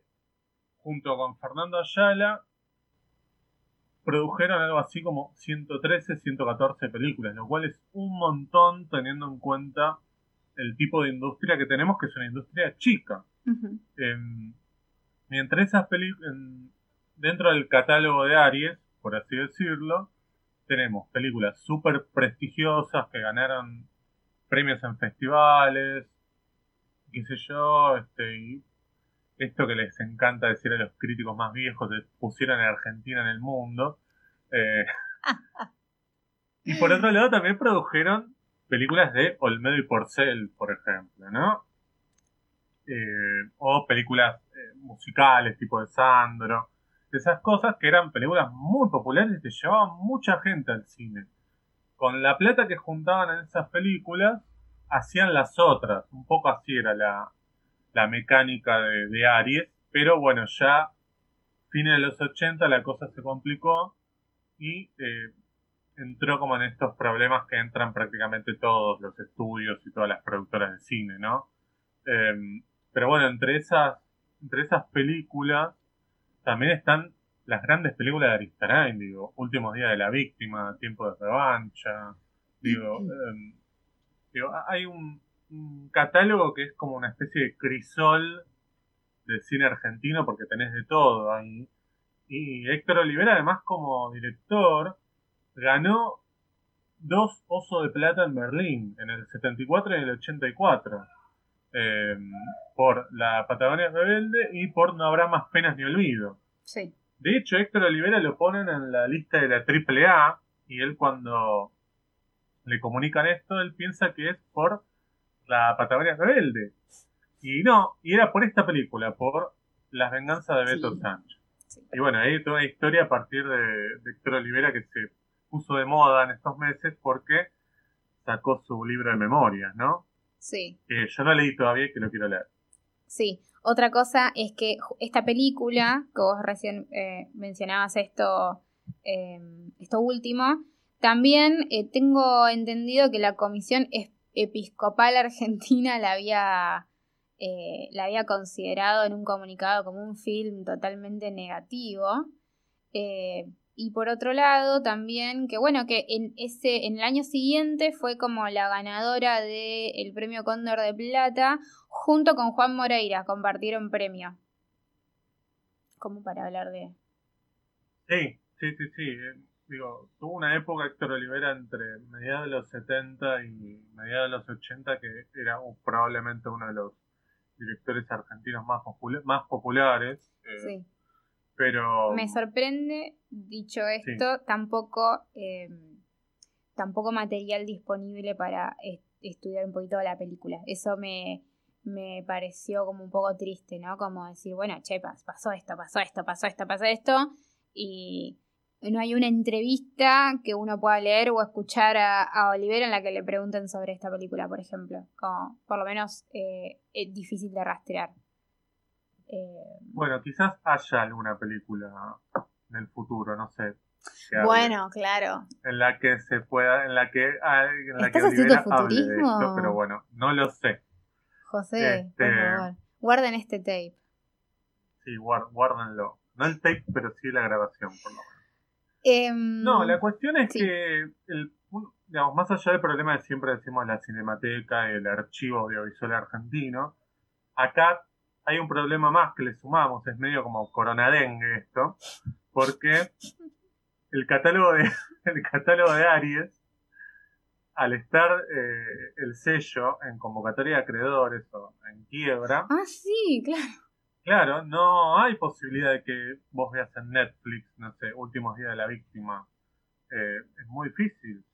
junto con Fernando Ayala produjeron algo así como 113, 114 películas, lo cual es un montón teniendo en cuenta el tipo de industria que tenemos, que es una industria chica. Mientras esas películas, dentro del catálogo de Aries, por así decirlo, tenemos películas súper prestigiosas que ganaron premios en festivales, qué sé yo, este, y esto que les encanta decir a los críticos más viejos, de pusieron en Argentina en el mundo. Eh, y por otro lado también produjeron películas de Olmedo y Porcel, por ejemplo, ¿no? Eh, o películas eh, musicales tipo de Sandro. Esas cosas que eran películas muy populares y que llevaban mucha gente al cine. Con la plata que juntaban en esas películas, hacían las otras. Un poco así era la, la mecánica de, Aries, pero bueno, ya fines de los 80 la cosa se complicó y eh, entró como en estos problemas que entran prácticamente todos los estudios y todas las productoras de cine, ¿no? Em, pero bueno, entre esas, entre esas películas también están las grandes películas de Aristarain, digo, Últimos días de la víctima, Tiempo de revancha, digo, em, digo hay un, un catálogo que es como una especie de crisol del cine argentino porque tenés de todo ahí. Y Héctor Olivera, además, como director, ganó dos Osos de Plata en Berlín, en el 74 y en el 84, eh, por La Patagonia Rebelde y por No Habrá Más Penas ni Olvido. Sí. De hecho, Héctor Olivera lo ponen en la lista de la AAA y él cuando le comunican esto, él piensa que es por la Patagonia Rebelde. Y no, y era por esta película, por Las Venganzas de Beto Sánchez. Y bueno, hay toda una historia a partir de, de Héctor Olivera que se puso de moda en estos meses porque sacó su libro de memorias, ¿no? Sí. Que yo no leí todavía y que lo quiero leer. Sí. Otra cosa es que esta película, que vos recién eh, mencionabas esto, eh, esto último, también eh, tengo entendido que la comisión es episcopal argentina la había, eh, la había considerado en un comunicado como un film totalmente negativo. Eh, y por otro lado, también que bueno, que en ese, en el año siguiente fue como la ganadora del premio Cóndor de Plata, junto con Juan Moreira, compartieron premio. Como para hablar de. Sí, sí, sí, sí digo, tuvo una época Héctor Olivera entre mediados de los 70 y mediados de los 80 que era probablemente uno de los directores argentinos más, más populares. Eh, sí. Pero... Me sorprende, dicho esto, tampoco, eh, tampoco material disponible para estudiar un poquito la película. Eso me, me pareció como un poco triste, ¿no? Como decir, bueno, che, pasó esto, pasó esto, pasó esto, pasó esto, y no hay una entrevista que uno pueda leer o escuchar a, a Oliver en la que le pregunten sobre esta película, por ejemplo. Como, por lo menos eh, es difícil de rastrear. Eh, bueno, quizás haya alguna película en el futuro, no sé. Bueno, claro. En la que se pueda, en la que, en la ¿Estás haciendo futurismo? pero bueno, no lo sé. José, por este, favor, guarden este tape. Sí, guárdenlo. No el tape, pero sí la grabación, por lo menos. Em, no, la cuestión es que, el, digamos, más allá del problema de siempre decimos la cinemateca, el archivo audiovisual argentino, acá hay un problema más que le sumamos, es medio como coronadengue esto, porque el catálogo de, el catálogo de Aries, al estar eh, el sello en convocatoria de acreedores o en quiebra. Ah, sí, claro. Claro, no hay posibilidad de que vos veas en Netflix, no sé, Últimos Días de la Víctima. Eh, es muy difícil.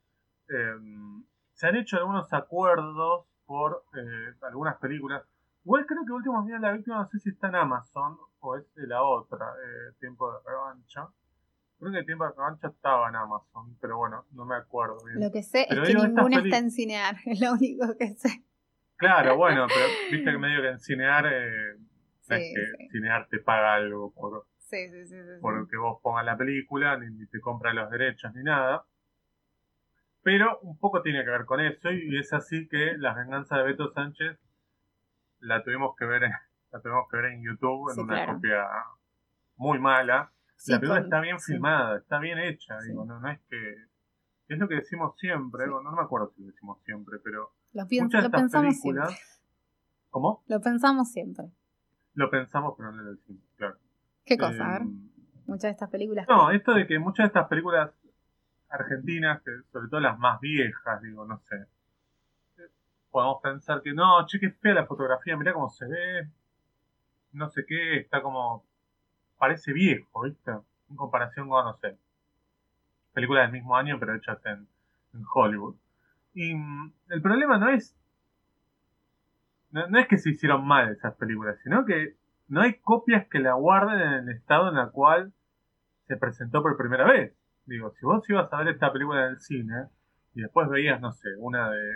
Em, se han hecho algunos acuerdos por eh, algunas películas. Igual creo que Últimos Días de la Víctima, no sé si está en Amazon o es de la otra, eh, Tiempo de Revancha. Creo que Tiempo de Revancha estaba en Amazon, pero bueno, no me acuerdo bien. Lo que sé es que ninguna está en Cinear, es lo único que sé. Claro, bueno, pero viste que medio que en Cinear... Eh, que Cinear te paga algo por, Sí, sí, sí. Porque vos pongas la película, ni, te compra los derechos ni nada. Pero un poco tiene que ver con eso, y es así que La venganza de Beto Sánchez la tuvimos que ver en, la tuvimos que ver en YouTube en una copia muy mala. la película está bien filmada, está bien hecha, digo, no, no es que es lo que decimos siempre, no, me acuerdo si lo decimos siempre, pero lo, muchas de estas películas, siempre. ¿Cómo? Lo pensamos siempre. Lo pensamos, pero no lo decimos, claro. ¿Qué cosa? Em, muchas de estas películas. No, esto de que muchas de estas películas argentinas, que sobre todo las más viejas, digo, no sé, podemos pensar que no, che, qué fea la fotografía, mirá cómo se ve, no sé qué, está como, parece viejo, ¿viste? En comparación con, no sé, películas del mismo año, pero hechas en, Hollywood. Y mm, el problema no es. No, es que se hicieron mal esas películas, sino que no hay copias que la guarden en el estado en el cual se presentó por primera vez. Digo, si vos ibas a ver esta película en el cine y después veías, no sé, una de,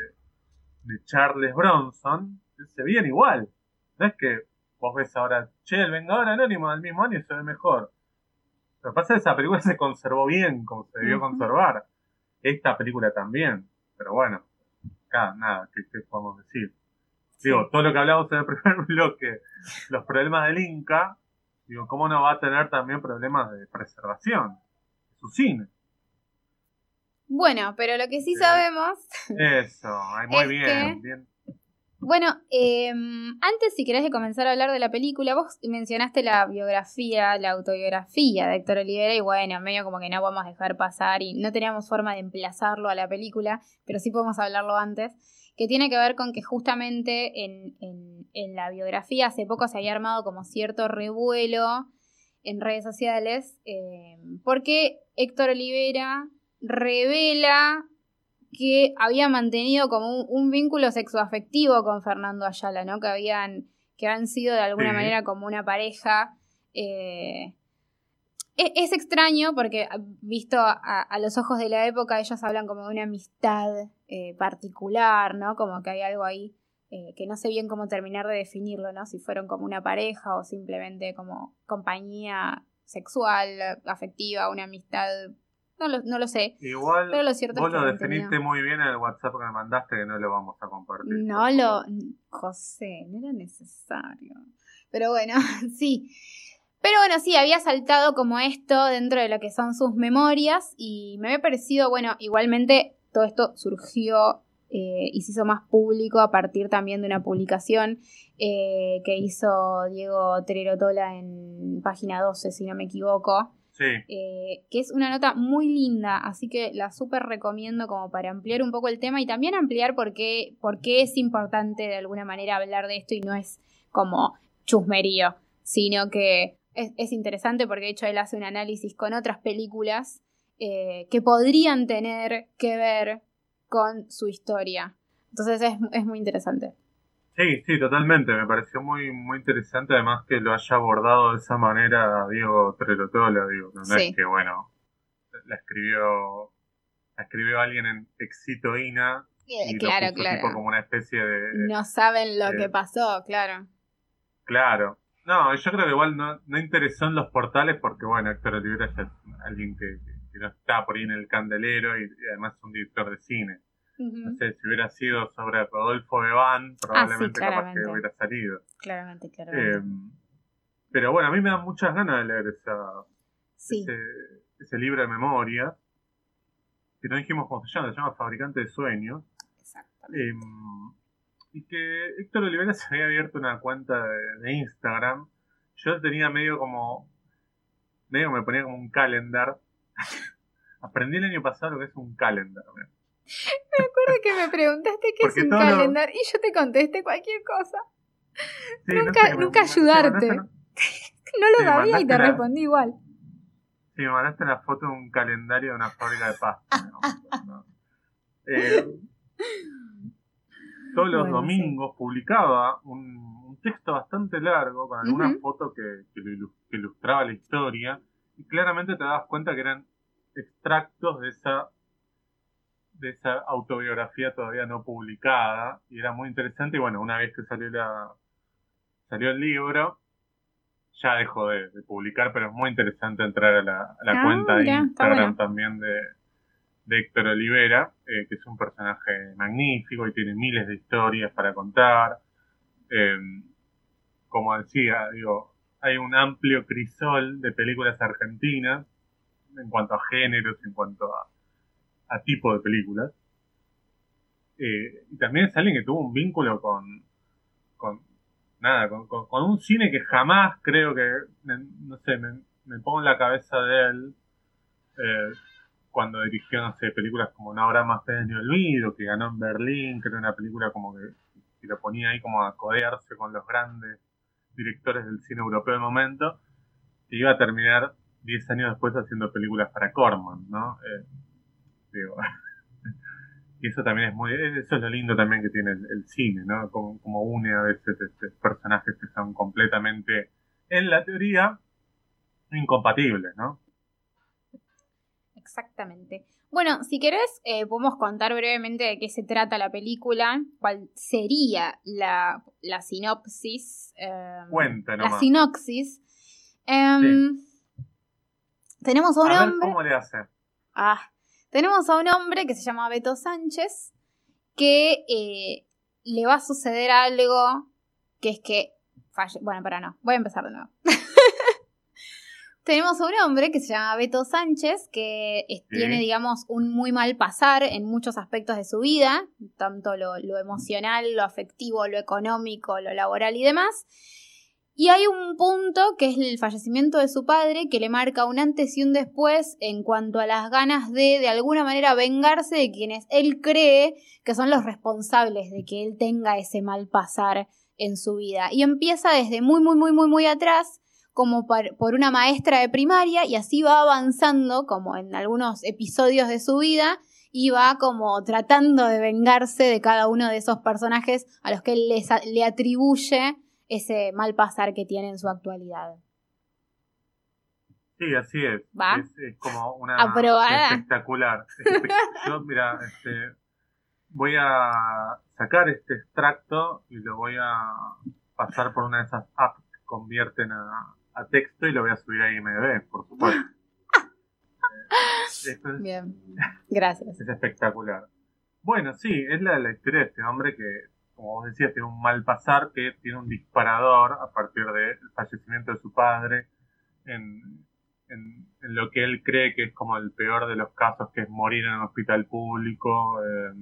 de Charles Bronson, se veían igual. No es que vos ves ahora, che, el Vengador Anónimo del mismo año se ve mejor. Lo que pasa es que esa película se conservó bien, como se debió conservar. Esta película también. Pero bueno, acá nada, ¿qué, podemos decir? Digo, todo lo que hablamos en el primer bloque, los problemas del Inca, digo, ¿cómo no va a tener también problemas de preservación su cine? Bueno, pero lo que sí sabemos. Eso, muy bien, bien. Bueno, em, antes si querés de comenzar a hablar de la película, vos mencionaste la biografía, la autobiografía de Héctor Olivera y bueno, medio como que no vamos a dejar pasar y no teníamos forma de emplazarlo a la película, pero sí podemos hablarlo antes, que tiene que ver con que justamente en, en la biografía hace poco se había armado como cierto revuelo en redes sociales em, porque Héctor Olivera revela que había mantenido como un, vínculo sexoafectivo con Fernando Ayala, ¿no? Que habían, que han sido de alguna manera como una pareja. Eh, e, es, extraño porque, visto a, los ojos de la época, ellos hablan como de una amistad eh, particular, ¿no? Como que hay algo ahí eh, que no sé bien cómo terminar de definirlo, ¿no? Si fueron como una pareja o simplemente como compañía sexual, afectiva, una amistad no lo, no lo sé. Igual, pero lo cierto vos lo definiste muy bien en el WhatsApp que me mandaste que no lo vamos a compartir. No lo... José, no era necesario. Pero bueno, sí. Pero bueno, sí, había saltado como esto dentro de lo que son sus memorias y me había parecido, bueno, igualmente todo esto surgió eh, y se hizo más público a partir también de una publicación eh, que hizo Diego Tererotola en página 12, si no me equivoco, eh, que es una nota muy linda, así que la súper recomiendo como para ampliar un poco el tema y también ampliar por qué, por qué es importante de alguna manera hablar de esto y no es como chusmerío, sino que es, interesante porque de hecho él hace un análisis con otras películas eh, que podrían tener que ver con su historia. Entonces es, es muy interesante. Sí, sí, totalmente. Me pareció muy muy interesante además que lo haya abordado de esa manera Diego Trelotola, digo, no, es que bueno, la escribió la escribió alguien en Exitoína y claro, claro. como una especie de No saben lo que pasó, claro. Claro. No, yo creo que igual no, no interesó en los portales porque bueno, Héctor Olivera es alguien que, que no está por ahí en el candelero y además es un director de cine. No sé, si hubiera sido sobre Rodolfo Bebán, probablemente capaz que hubiera salido. Claramente, claramente. Eh, pero bueno, a mí me da muchas ganas de leer esa, ese, libro de memoria, que no dijimos cómo se llama, se llama Fabricante de Sueños. Exactamente. Eh, y que Héctor Olivera se había abierto una cuenta de, Instagram. Yo tenía medio como. medio me ponía como un calendar. Aprendí el año pasado lo que es un calendar. Me acuerdo que me preguntaste qué es un calendar y yo te contesté cualquier cosa. nunca nunca ayudarte. No, lo sabía y te respondí igual. Sí, me mandaste la foto de un calendario de una fábrica de pasta. Eh, todos los domingos publicaba un, texto bastante largo con algunas fotos que, que ilustraba la historia y claramente te das cuenta que eran extractos de esa de esa autobiografía todavía no publicada y era muy interesante y bueno, una vez que salió la salió el libro ya dejó de, publicar, pero es muy interesante entrar a la, Ah, cuenta de mira, está Instagram bueno. también de, de Héctor Olivera, eh, que es un personaje magnífico y tiene miles de historias para contar. Eh, como decía, digo, hay un amplio crisol de películas argentinas en cuanto a géneros, en cuanto a, a tipo de películas. Eh, y también es alguien que tuvo un vínculo con, con nada, con, un cine que jamás creo que, no sé, me, me pongo en la cabeza de él eh, cuando dirigió, no películas como Una hora más pena ni olvido, que ganó en Berlín, que era una película como que, que lo ponía ahí como a codearse con los grandes directores del cine europeo del momento, que iba a terminar 10 años después haciendo películas para Corman, ¿no? Eh, digo, y eso también es muy, eso es lo lindo también que tiene el, el cine, ¿no? Como, como une a veces este, personajes que son completamente, en la teoría, incompatibles, ¿no? Exactamente. Bueno, si querés, eh, podemos contar brevemente de qué se trata la película, cuál sería la, la sinopsis. eh, Cuenta la sinopsis. Em, Tenemos a un a ver hombre. cómo le hace. Ah, tenemos a un hombre que se llama Beto Sánchez, que eh, le va a suceder algo que es que falle. Bueno, para no, voy a empezar de nuevo. tenemos a un hombre que se llama Beto Sánchez, que Sí. tiene, digamos, un muy mal pasar en muchos aspectos de su vida, tanto lo, lo emocional, lo afectivo, lo económico, lo laboral y demás. Y hay un punto que es el fallecimiento de su padre que le marca un antes y un después en cuanto a las ganas de de alguna manera vengarse de quienes él cree que son los responsables de que él tenga ese mal pasar en su vida. Y empieza desde muy, muy, muy, muy, muy atrás como par- por una maestra de primaria y así va avanzando como en algunos episodios de su vida y va como tratando de vengarse de cada uno de esos personajes a los que él les le atribuye ese mal pasar que tiene en su actualidad. Sí, así es. ¿Va? Es, es como una Aprobada. espectacular. Espe- Yo, mira, este, voy a sacar este extracto y lo voy a pasar por una de esas apps que convierten a, a texto y lo voy a subir a IMDb, por supuesto. Eh, esto es, Bien, gracias. es espectacular. Bueno, sí, es la, la historia de este hombre que, como vos decías, tiene un mal pasar, que tiene un disparador a partir del fallecimiento de su padre en, en, en lo que él cree que es como el peor de los casos, que es morir en un hospital público. eh,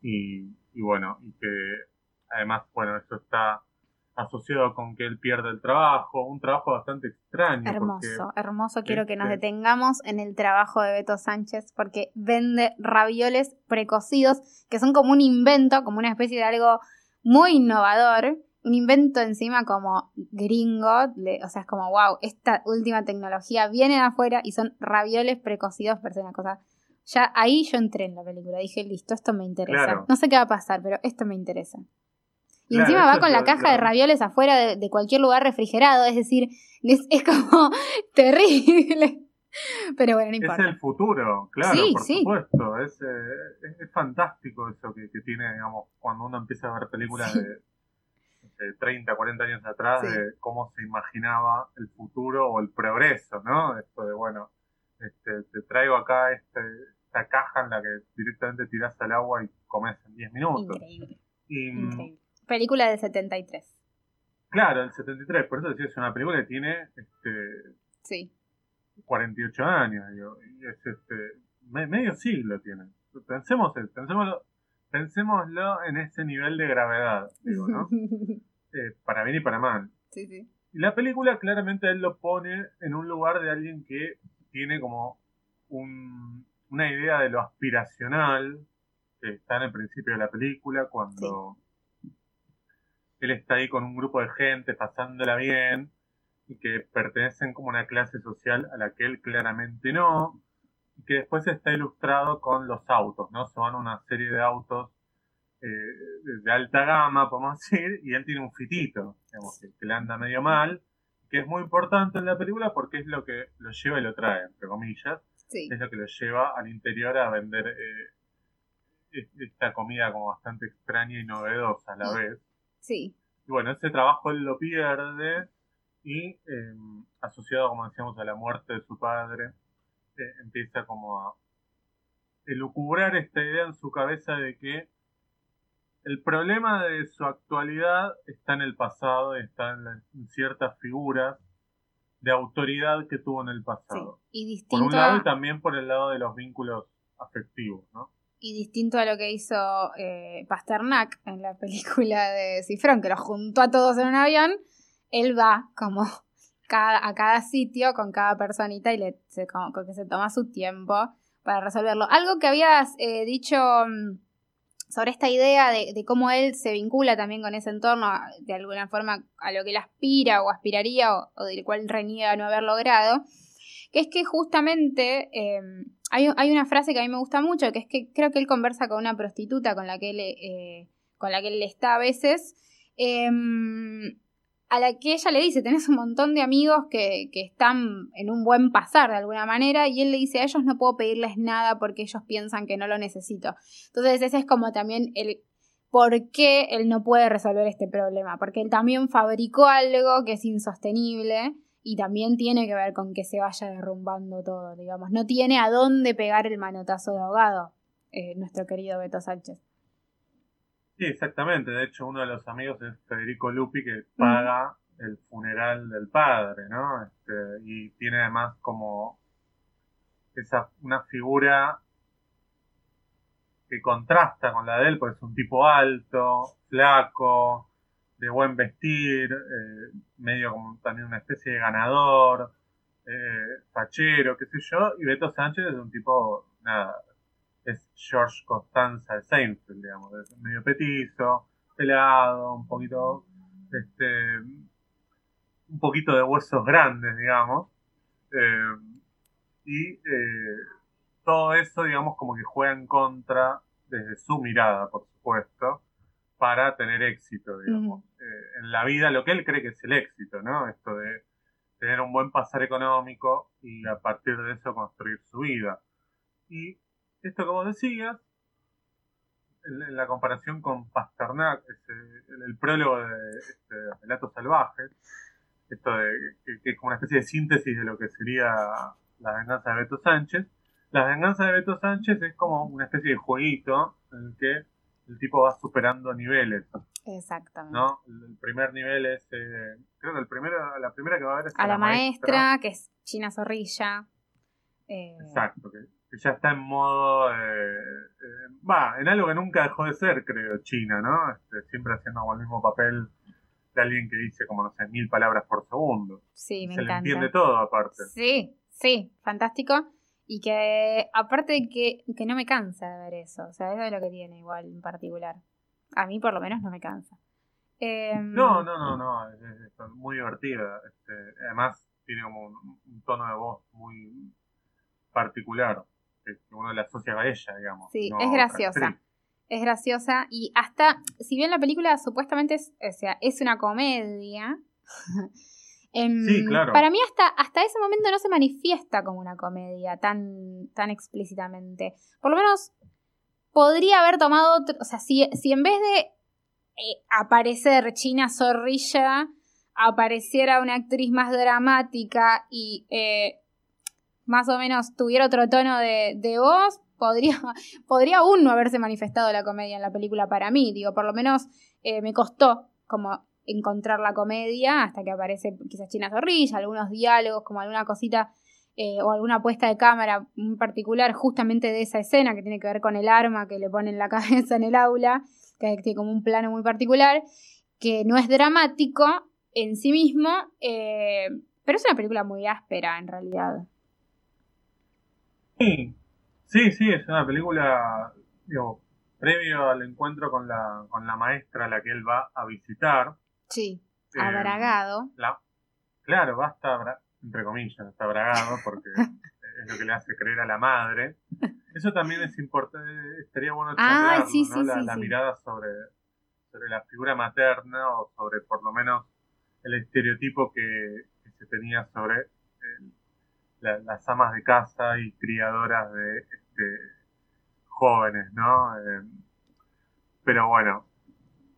y, y bueno, y que además, bueno, eso está asociado con que él pierde el trabajo, un trabajo bastante extraño. porque- Hermoso, hermoso. Quiero que nos este- detengamos en el trabajo de Beto Sánchez porque vende ravioles precocidos que son como un invento, como una especie de algo muy innovador. Un invento encima como gringo, le- o sea, es como, wow, esta última tecnología viene de afuera y son ravioles precocidos, parece una cosa. Ya ahí yo entré en la película, dije, listo, esto me interesa. Claro. No sé qué va a pasar, pero esto me interesa. Y Claro, encima va es con la caja lo- de ravioles afuera de, de cualquier lugar refrigerado, es decir, es, es como terrible. Pero bueno, no Es importa. el futuro, claro, Sí, por sí. supuesto. Es, eh, es, es fantástico eso que, que tiene, digamos, cuando uno empieza a ver películas Sí. de, sé, 30, 40 años atrás, de cómo se imaginaba el futuro o el progreso, ¿no? Esto de, bueno, este, te traigo acá este, esta caja en la que directamente tirás al agua y comes en 10 minutos. Increíble, Y, mm, increíble. Película del 73. claro, el 73, por eso decía, es una película que tiene este, Sí. 48 años, digo, y es este, me- medio siglo tiene. Pensemos, pensémoslo, pensémoslo en ese nivel de gravedad, digo, ¿no? Eh, para bien y para mal. sí, sí. Y la película claramente él lo pone en un lugar de alguien que tiene como un- una idea de lo aspiracional, que está en el principio de la película, cuando él está ahí con un grupo de gente pasándola bien y que pertenecen como una clase social a la que él claramente no, y que después está ilustrado con los autos, ¿no? Son una serie de autos eh, de alta gama, podemos decir, y él tiene un fitito, digamos, que, le anda medio mal, que es muy importante en la película porque es lo que lo lleva y lo trae, entre comillas, Sí. es lo que lo lleva al interior a vender eh, es- esta comida como bastante extraña y novedosa a la Mm. vez. Sí. Y bueno, ese trabajo él lo pierde y eh, asociado, como decíamos, a la muerte de su padre, eh, empieza como a elucubrar esta idea en su cabeza de que el problema de su actualidad está en el pasado, está en, ciertas figuras de autoridad que tuvo en el pasado. y distinto por un lado y también por el lado de los vínculos afectivos, ¿no? Y distinto a lo que hizo eh, Pasternak en la película de Cifrón, que lo juntó a todos en un avión, él va como a cada sitio con cada personita y le, se, que se toma su tiempo para resolverlo. Algo que habías eh, dicho mm, sobre esta idea de, cómo él se vincula también con ese entorno, de alguna forma a lo que él aspira o aspiraría o, del cual reniega no haber logrado, que es que justamente em, hay, una frase que a mí me gusta mucho, que es que creo que él conversa con una prostituta con la que él, eh, con la que él está a veces, em, a la que ella le dice, tenés un montón de amigos que, están en un buen pasar de alguna manera, y él le dice, a ellos no puedo pedirles nada porque ellos piensan que no lo necesito. Entonces ese es como también el por qué él no puede resolver este problema, porque él también fabricó algo que es insostenible y también tiene que ver con que se vaya derrumbando todo, digamos. No tiene a dónde pegar el manotazo de ahogado, eh, nuestro querido Beto Sánchez. Sí, exactamente. De hecho, uno de los amigos es Federico Lupi, que paga el funeral del padre, ¿no? Este, y tiene además como esa una figura que contrasta con la de él, porque es un tipo alto, flaco, de buen vestir, eh, medio como también una especie de ganador, eh, fachero, qué sé yo, y Beto Sánchez es un tipo, nada, es George Costanza de Seinfeld, digamos, es medio petizo, pelado, un poquito, este, un poquito de huesos grandes, digamos, eh, y eh, todo eso, digamos, como que juega en contra desde su mirada, por supuesto, para tener éxito, digamos, eh, en la vida, lo que él cree que es el éxito, ¿no? Esto de tener un buen pasar económico y a partir de eso construir su vida. Y esto que vos decías, en, la comparación con Pasternak, el, prólogo de este, Relatos Salvajes, esto de, que, es como una especie de síntesis de lo que sería la venganza de Beto Sánchez. La venganza de Beto Sánchez es como una especie de jueguito en el que el tipo va superando niveles. Exactamente. ¿no? El, primer nivel es, eh, creo que el primero, la primera que va a ver es a, la, maestra, que es China Zorrilla. Eh, Exacto, que que ya está en modo, eh, eh, va, en algo que nunca dejó de ser, creo, China, ¿no? Este, siempre haciendo el mismo papel de alguien que dice como, no sé, mil palabras por segundo. Sí, me Se encanta. le entiende todo aparte. Sí, sí, fantástico. Y que, aparte de que, que no me cansa de ver eso, o sea, eso es lo que tiene igual en particular. A mí por lo menos no me cansa. Em, no, no, no, no, es, muy divertida. Este, además tiene como un tono de voz muy particular que uno la asocia a ella, digamos. Sí, es graciosa. Es graciosa y hasta, si bien la película supuestamente es, o sea, es una comedia, em, sí, claro. para mí hasta, hasta ese momento no se manifiesta como una comedia tan, tan explícitamente. Por lo menos podría haber tomado, otro, o sea, si, si en vez de eh, aparecer China Zorrilla, apareciera una actriz más dramática y eh, más o menos tuviera otro tono de, voz, podría, podría aún no haberse manifestado la comedia en la película para mí. Digo, por lo menos eh, me costó como encontrar la comedia hasta que aparece quizás China Zorrilla, algunos diálogos, como alguna cosita eh, o alguna puesta de cámara en particular justamente de esa escena que tiene que ver con el arma que le pone en la cabeza en el aula, que tiene como un plano muy particular, que no es dramático en sí mismo, eh, pero es una película muy áspera en realidad. Sí, sí, es una película, digo, previo al encuentro con la, con la maestra a la que él va a visitar. Sí, eh, abragado. claro, va a estar, entre comillas, está abragado porque es lo que le hace creer a la madre. Eso también es importante, estaría bueno charlarlo, ¿no? la, mirada sobre, sobre la figura materna o sobre por lo menos el estereotipo que, que se tenía sobre el, las amas de casa y criadoras de este, jóvenes, ¿no? Eh, pero bueno,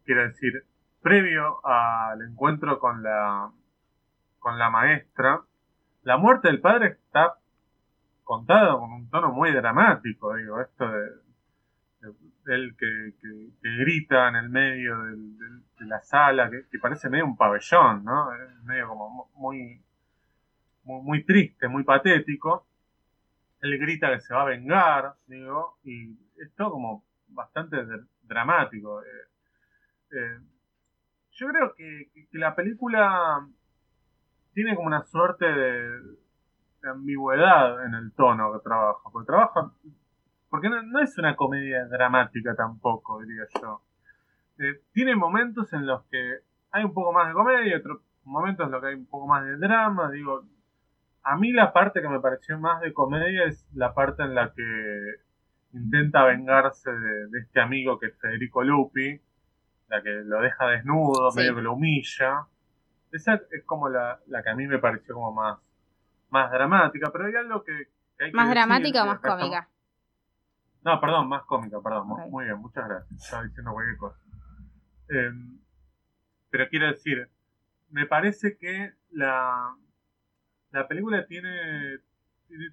quiero decir, previo al encuentro con la con la maestra, la muerte del padre está contada con un tono muy dramático, digo, esto de, él que, grita en el medio de la sala, que, parece medio un pabellón, ¿no? Es medio como muy, muy, muy, triste, muy patético. Él grita que se va a vengar, digo, y es todo como bastante dramático. Eh, eh, yo creo que, la película tiene como una suerte de, ambigüedad en el tono que trabaja, porque trabaja, porque no, es una comedia dramática tampoco, diría yo. Eh, tiene momentos en los que hay un poco más de comedia y otros momentos en los que hay un poco más de drama, digo, a mí la parte que me pareció más de comedia es la parte en la que intenta vengarse de este amigo que es Federico Lupi, la que lo deja desnudo, medio que lo humilla. Esa es como la, que a mí me pareció como más, más dramática, pero hay algo que... ¿Más dramática o más cómica? No, perdón, más cómica, perdón. Muy bien, muchas gracias. Estaba diciendo cualquier cosa. Em, pero quiero decir, me parece que la, la película tiene,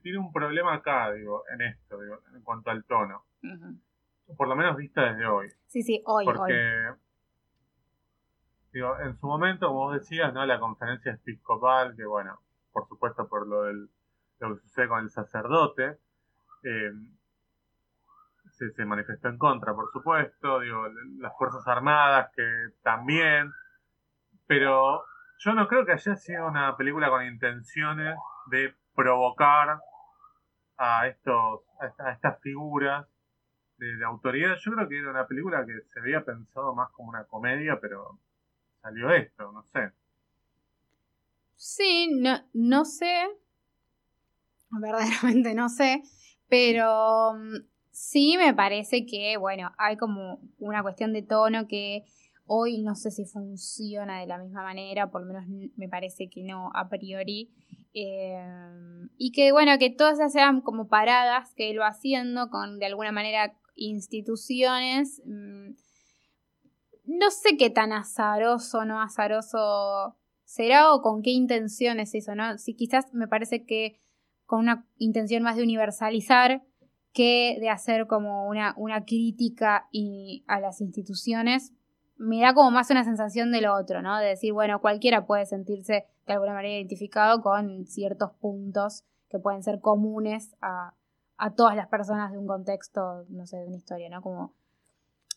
tiene, un problema acá, digo, en esto, digo, en cuanto al tono por lo menos vista desde hoy. Sí, sí, hoy. Porque, digo, en su momento, como vos decías, ¿no? La conferencia episcopal, que bueno, por supuesto por lo, del, lo que sucede con el sacerdote, eh, se, se, manifestó en contra, por supuesto, digo, las Fuerzas Armadas que también, pero yo no creo que haya sido una película con intenciones de provocar a estos a estas figuras de, autoridad. Yo creo que era una película que se había pensado más como una comedia, pero salió esto, no sé. Sí, no, no sé. Verdaderamente no sé. Pero mm, sí me parece que, bueno, hay como una cuestión de tono que hoy no sé si funciona de la misma manera, por lo menos me parece que no a priori. Eh, y que bueno, que todas esas sean como paradas que él va haciendo con de alguna manera instituciones. Mm, no sé qué tan azaroso o no azaroso será o con qué intención es eso, ¿no? Si quizás me parece que con una intención más de universalizar que de hacer como una, una crítica y a las instituciones, me da como más una sensación de lo otro, ¿no? De decir, bueno, cualquiera puede sentirse de alguna manera identificado con ciertos puntos que pueden ser comunes a, a todas las personas de un contexto, no sé, de una historia, ¿no? Como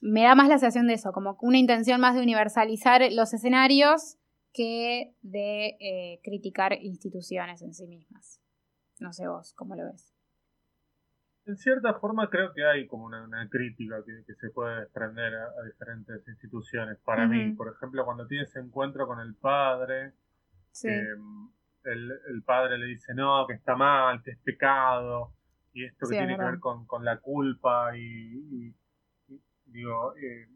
me da más la sensación de eso, como una intención más de universalizar los escenarios que de eh, criticar instituciones en sí mismas. No sé vos, ¿cómo lo ves? En cierta forma creo que hay como una, crítica que, se puede desprender a, diferentes instituciones. Para mí, por ejemplo, cuando tiene ese encuentro con el padre, em, el, el, padre le dice no, que está mal, que es pecado, y esto que tiene que ver con, la culpa y, digo, eh,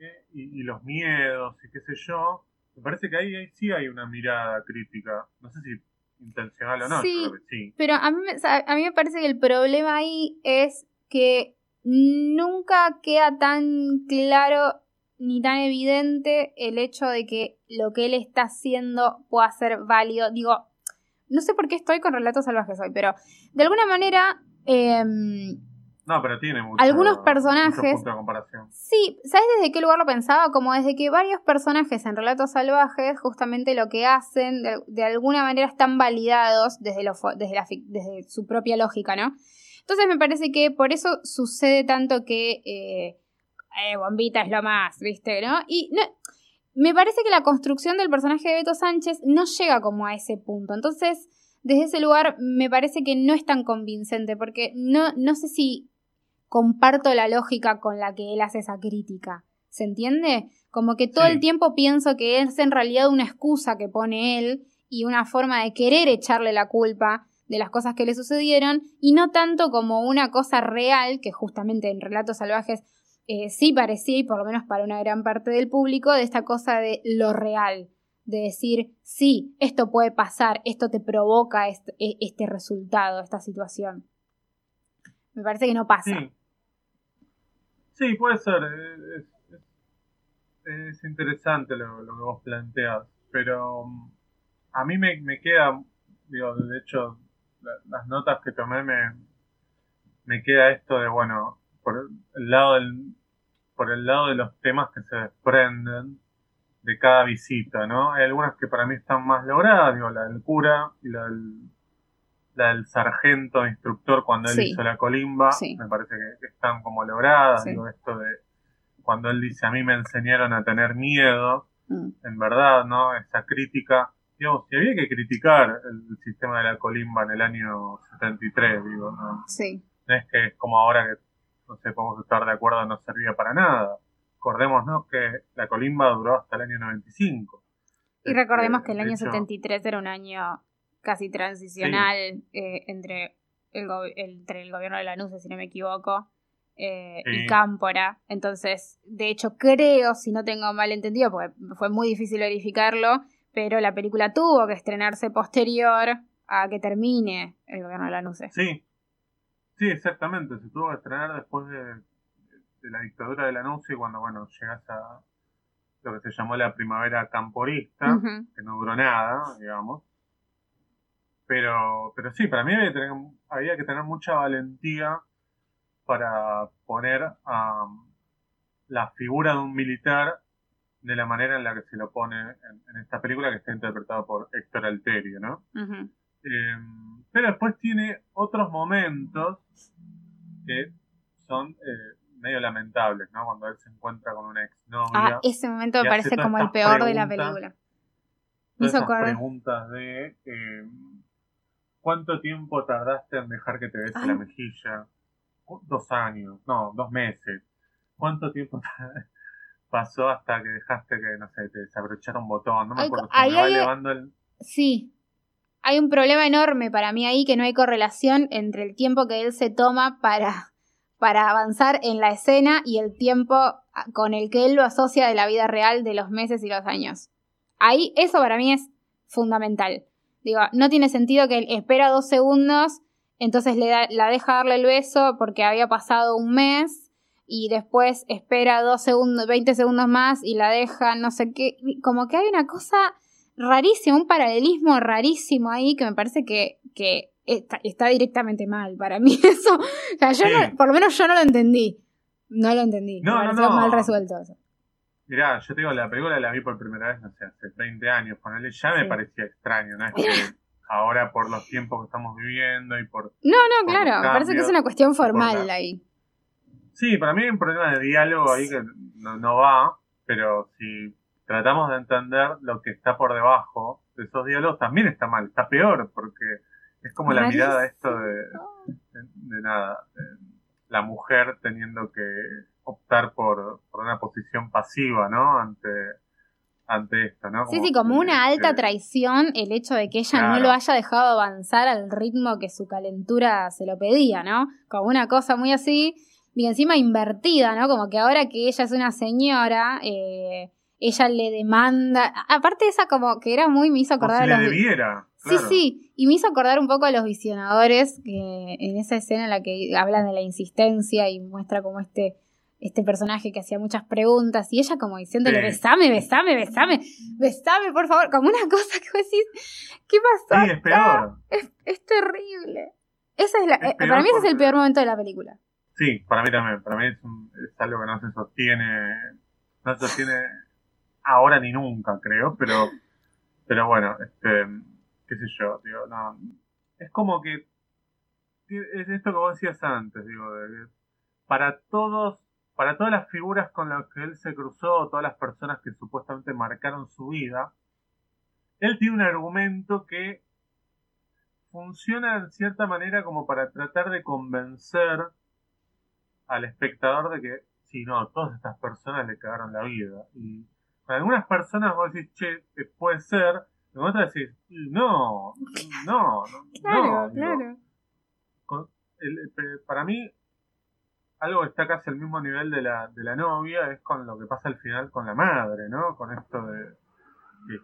eh, y, los miedos y qué sé yo, me parece que ahí, sí hay una mirada crítica, no sé si intencional o no, sí, creo que sí. Pero a mí, a mí me parece que el problema ahí es que nunca queda tan claro ni tan evidente el hecho de que lo que él está haciendo pueda ser válido. Digo, no sé por qué estoy con relatos salvajes hoy, pero de alguna manera. Em, no, pero tiene mucho, algunos personajes. de comparación. Sí, ¿sabes desde qué lugar lo pensaba? Como desde que varios personajes en relatos salvajes, justamente lo que hacen, de, alguna manera están validados desde, lo, desde, la, desde su propia lógica, ¿no? Entonces me parece que por eso sucede tanto que. Eh, eh, Bombita es lo más, ¿viste? ¿No? Y no, me parece que la construcción del personaje de Beto Sánchez no llega como a ese punto. Entonces, desde ese lugar me parece que no es tan convincente, porque no, no sé si comparto la lógica con la que él hace esa crítica. ¿Se entiende? Como que todo el tiempo pienso que es en realidad una excusa que pone él y una forma de querer echarle la culpa de las cosas que le sucedieron y no tanto como una cosa real que justamente en Relatos Salvajes eh, sí parecía, y por lo menos para una gran parte del público, de esta cosa de lo real, de decir, sí, esto puede pasar, esto te provoca este, este resultado, esta situación. Me parece que no pasa. Sí, puede ser. Es, interesante lo, que vos planteas, pero mm, a mí me, me queda, digo, de hecho, las notas que tomé me, me queda esto de, bueno, por el lado del, por el lado de los temas que se desprenden de cada visita, ¿no? Hay algunas que para mí están más logradas, digo, la del cura y la del, la del sargento instructor cuando él hizo la colimba, me parece que, están como logradas, digo, esto de cuando él dice a mí me enseñaron a tener miedo, mm. en verdad, ¿no? Esa crítica, digamos, si había que criticar el, sistema de la colimba en el año 73, digo, ¿no? Sí. No es que es como ahora que, no sé, podemos estar de acuerdo, no servía para nada Recordémonos que la colimba duró hasta el año 95. Y recordemos que el año 73 era un año casi transicional eh, entre, el entre el gobierno de la NUCE, si no me equivoco, eh, y Cámpora. Entonces, de hecho, creo, si no tengo mal entendido, porque fue muy difícil verificarlo, pero la película tuvo que estrenarse posterior a que termine el gobierno de la NUCE. Sí, sí, exactamente. Se tuvo que estrenar después de de la dictadura de la y cuando, bueno, llegas a lo que se llamó la primavera camporista, que no duró nada, digamos. Pero, pero sí, para mí había, que tener mucha valentía para poner a la figura de un militar de la manera en la que se lo pone en, esta película que está interpretado por Héctor Alterio, ¿no? Em, pero después tiene otros momentos que son eh, medio lamentables, ¿no? Cuando él se encuentra con una exnovia. Ah, ese momento me parece como el peor de la película. Me hizo preguntas de eh, ¿cuánto tiempo tardaste en dejar que te bese la mejilla? Dos años, no, dos meses. ¿Cuánto tiempo pasó hasta que dejaste que, no sé, te desabrochara un botón? No me acuerdo. Ahí hay, el... Sí. Hay un problema enorme para mí ahí que no hay correlación entre el tiempo que él se toma para para avanzar en la escena y el tiempo con el que él lo asocia de la vida real de los meses y los años. Ahí eso para mí es fundamental. Digo, no tiene sentido que él espera dos segundos, entonces le da, la deja darle el beso porque había pasado un mes y después espera dos segundos, 20 segundos más y la deja, no sé qué, como que hay una cosa rarísima, un paralelismo rarísimo ahí que me parece que, que está, directamente mal para mí eso. O sea, yo por lo menos yo no lo entendí. No lo entendí. No, me no, mal resuelto eso. Mirá, yo te digo, la película la vi por primera vez, no sé, hace 20 años. Ponerle ya me parecía extraño, ¿no? Es que ahora por los tiempos que estamos viviendo y por. No, no, claro, me parece que es una cuestión formal ahí. Sí, para mí hay un problema de diálogo ahí que no, no va, pero si tratamos de entender lo que está por debajo de esos diálogos, también está mal, está peor, porque es como la mirada esto de, de, nada, la mujer teniendo que optar por, por, una posición pasiva, ¿no? Ante, ante esto, ¿no? sí, sí, como una alta traición el hecho de que ella no lo haya dejado avanzar al ritmo que su calentura se lo pedía, ¿no? Como una cosa muy así, y encima invertida, ¿no? Como que ahora que ella es una señora, eh, ella le demanda, aparte esa como que era muy, me hizo acordar a los... debiera. Sí, sí, y me hizo acordar un poco a los visionadores, que en esa escena en la que hablan de la insistencia y muestra como este, este personaje que hacía muchas preguntas y ella como diciéndole, besame, besame, besame, besame, por favor, como una cosa que vos decís, ¿qué pasó? Sí, es peor. Es, terrible. Esa es la, eh, para mí ese es el peor momento de la película. Sí, para mí también, para mí es, es algo que no se sostiene, no se sostiene ahora ni nunca, creo, pero, pero bueno, este qué sé yo, digo, no. Es como que es esto que vos decías antes, digo, de para todos, para todas las figuras con las que él se cruzó, todas las personas que supuestamente marcaron su vida, él tiene un argumento que funciona en cierta manera como para tratar de convencer al espectador de que, si no, todas estas personas le cagaron la vida. Y para algunas personas vos decís, che, puede ser, vos te decís, no, no, claro, claro. para mí, algo que está casi al mismo nivel de la, de la novia es con lo que pasa al final con la madre, ¿no? Con esto de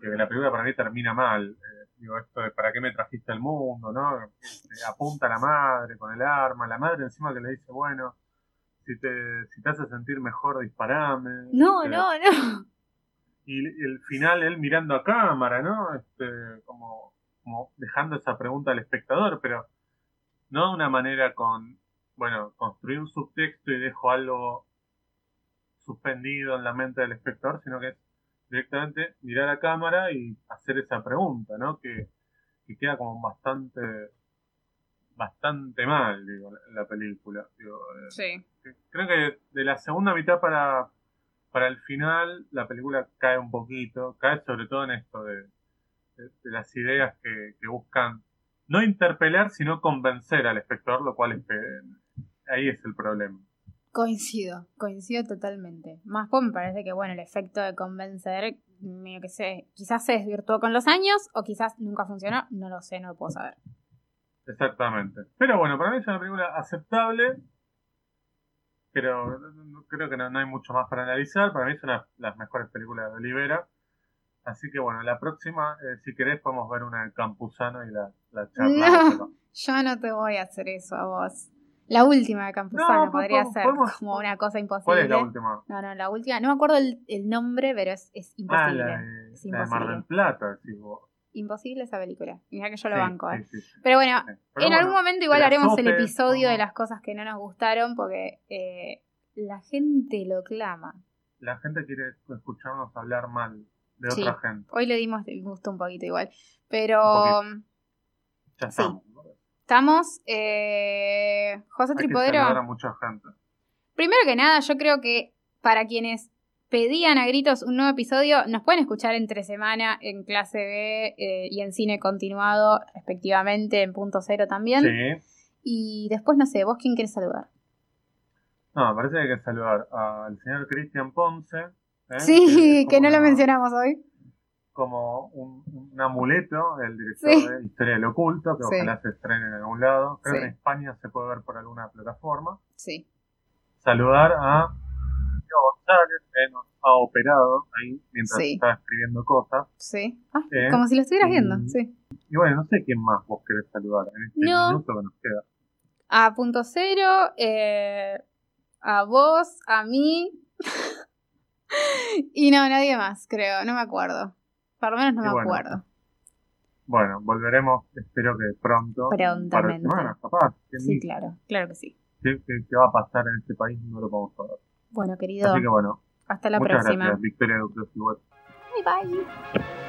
que, la película para mí termina mal. Eh, digo, esto de para qué me trajiste al mundo, ¿no? apunta a la madre con el arma, la madre encima que le dice, bueno, si te, si te hace sentir mejor, disparame. No, no, no. Y el final él mirando a cámara, ¿no? Este, como, como dejando esa pregunta al espectador, pero no de una manera con, bueno, construir un subtexto y dejo algo suspendido en la mente del espectador, sino que es directamente mirar a cámara y hacer esa pregunta, ¿no? Que, que queda como bastante bastante mal, digo, la película. Digo, eh, Sí. creo que de la segunda mitad para, para el final la película cae un poquito, cae sobre todo en esto de, de- de las ideas que, que buscan no interpelar, sino convencer al espectador, lo cual es que ahí es el problema. Coincido, coincido totalmente. Más pues me parece que, bueno, el efecto de convencer, medio que sé, quizás se desvirtuó con los años o quizás nunca funcionó, no lo sé, no lo puedo saber. Exactamente. Pero bueno, para mí es una película aceptable, pero creo que no, no hay mucho más para analizar. Para mí una de las mejores películas de Olivera. Así que bueno, la próxima, eh, si querés, podemos ver una de Campuzano y la, la charlamos. No. Yo no te voy a hacer eso a vos. La última de Campuzano No, podría podemos- ser podemos- como una cosa imposible. ¿Cuál es la última? No, no, la última. No me acuerdo el, el nombre, pero es, es Ah, imposible. la de, es la de Mar del Plata, decís vos. Imposible esa película. Mira que yo lo Sí, banco, ¿eh? sí, sí, sí. Pero bueno. Pero en bueno, algún momento igual haremos el episodio de las cosas que no nos gustaron porque eh, la gente lo clama. La gente quiere escucharnos hablar mal de otra gente. Hoy le dimos el gusto un poquito igual. Pero Ya estamos. estamos. Eh, José Hay que Tripodero. saludar a mucha gente. Primero que nada, yo creo que para quienes pedían a gritos un nuevo episodio, nos pueden escuchar entre semana en clase B eh, y en cine continuado, respectivamente, en punto cero también. Sí. Y después, no sé, ¿vos quién querés saludar? No, me parece que hay que saludar al señor Cristian Ponce. ¿eh? Sí, que no lo mencionamos hoy. Como un, un amuleto, el director Sí. de Historia del Oculto, que Sí. ojalá se estrene en algún lado. Creo Sí. que en España se puede ver por alguna plataforma. Sí. Saludar a González, que nos ha operado ahí mientras Sí. estaba escribiendo cosas. Sí. Ah, Eh, como si lo estuvieras y- viendo, sí. Y bueno, no sé quién más vos querés saludar en este No. minuto que nos queda. A punto cero, eh, a vos, a mí. y no, nadie más, creo. No me acuerdo. Por lo menos no Y me bueno, acuerdo. Bueno, volveremos, espero que pronto. Prontamente. semanas, capaz. ¿Quién Sí, dice? claro, claro que sí. ¿Qué, qué- qué va a pasar en este país? No lo podemos saber. Bueno, querido, Así que bueno, hasta la muchas próxima. gracias, Victoria Duclos. Bye bye.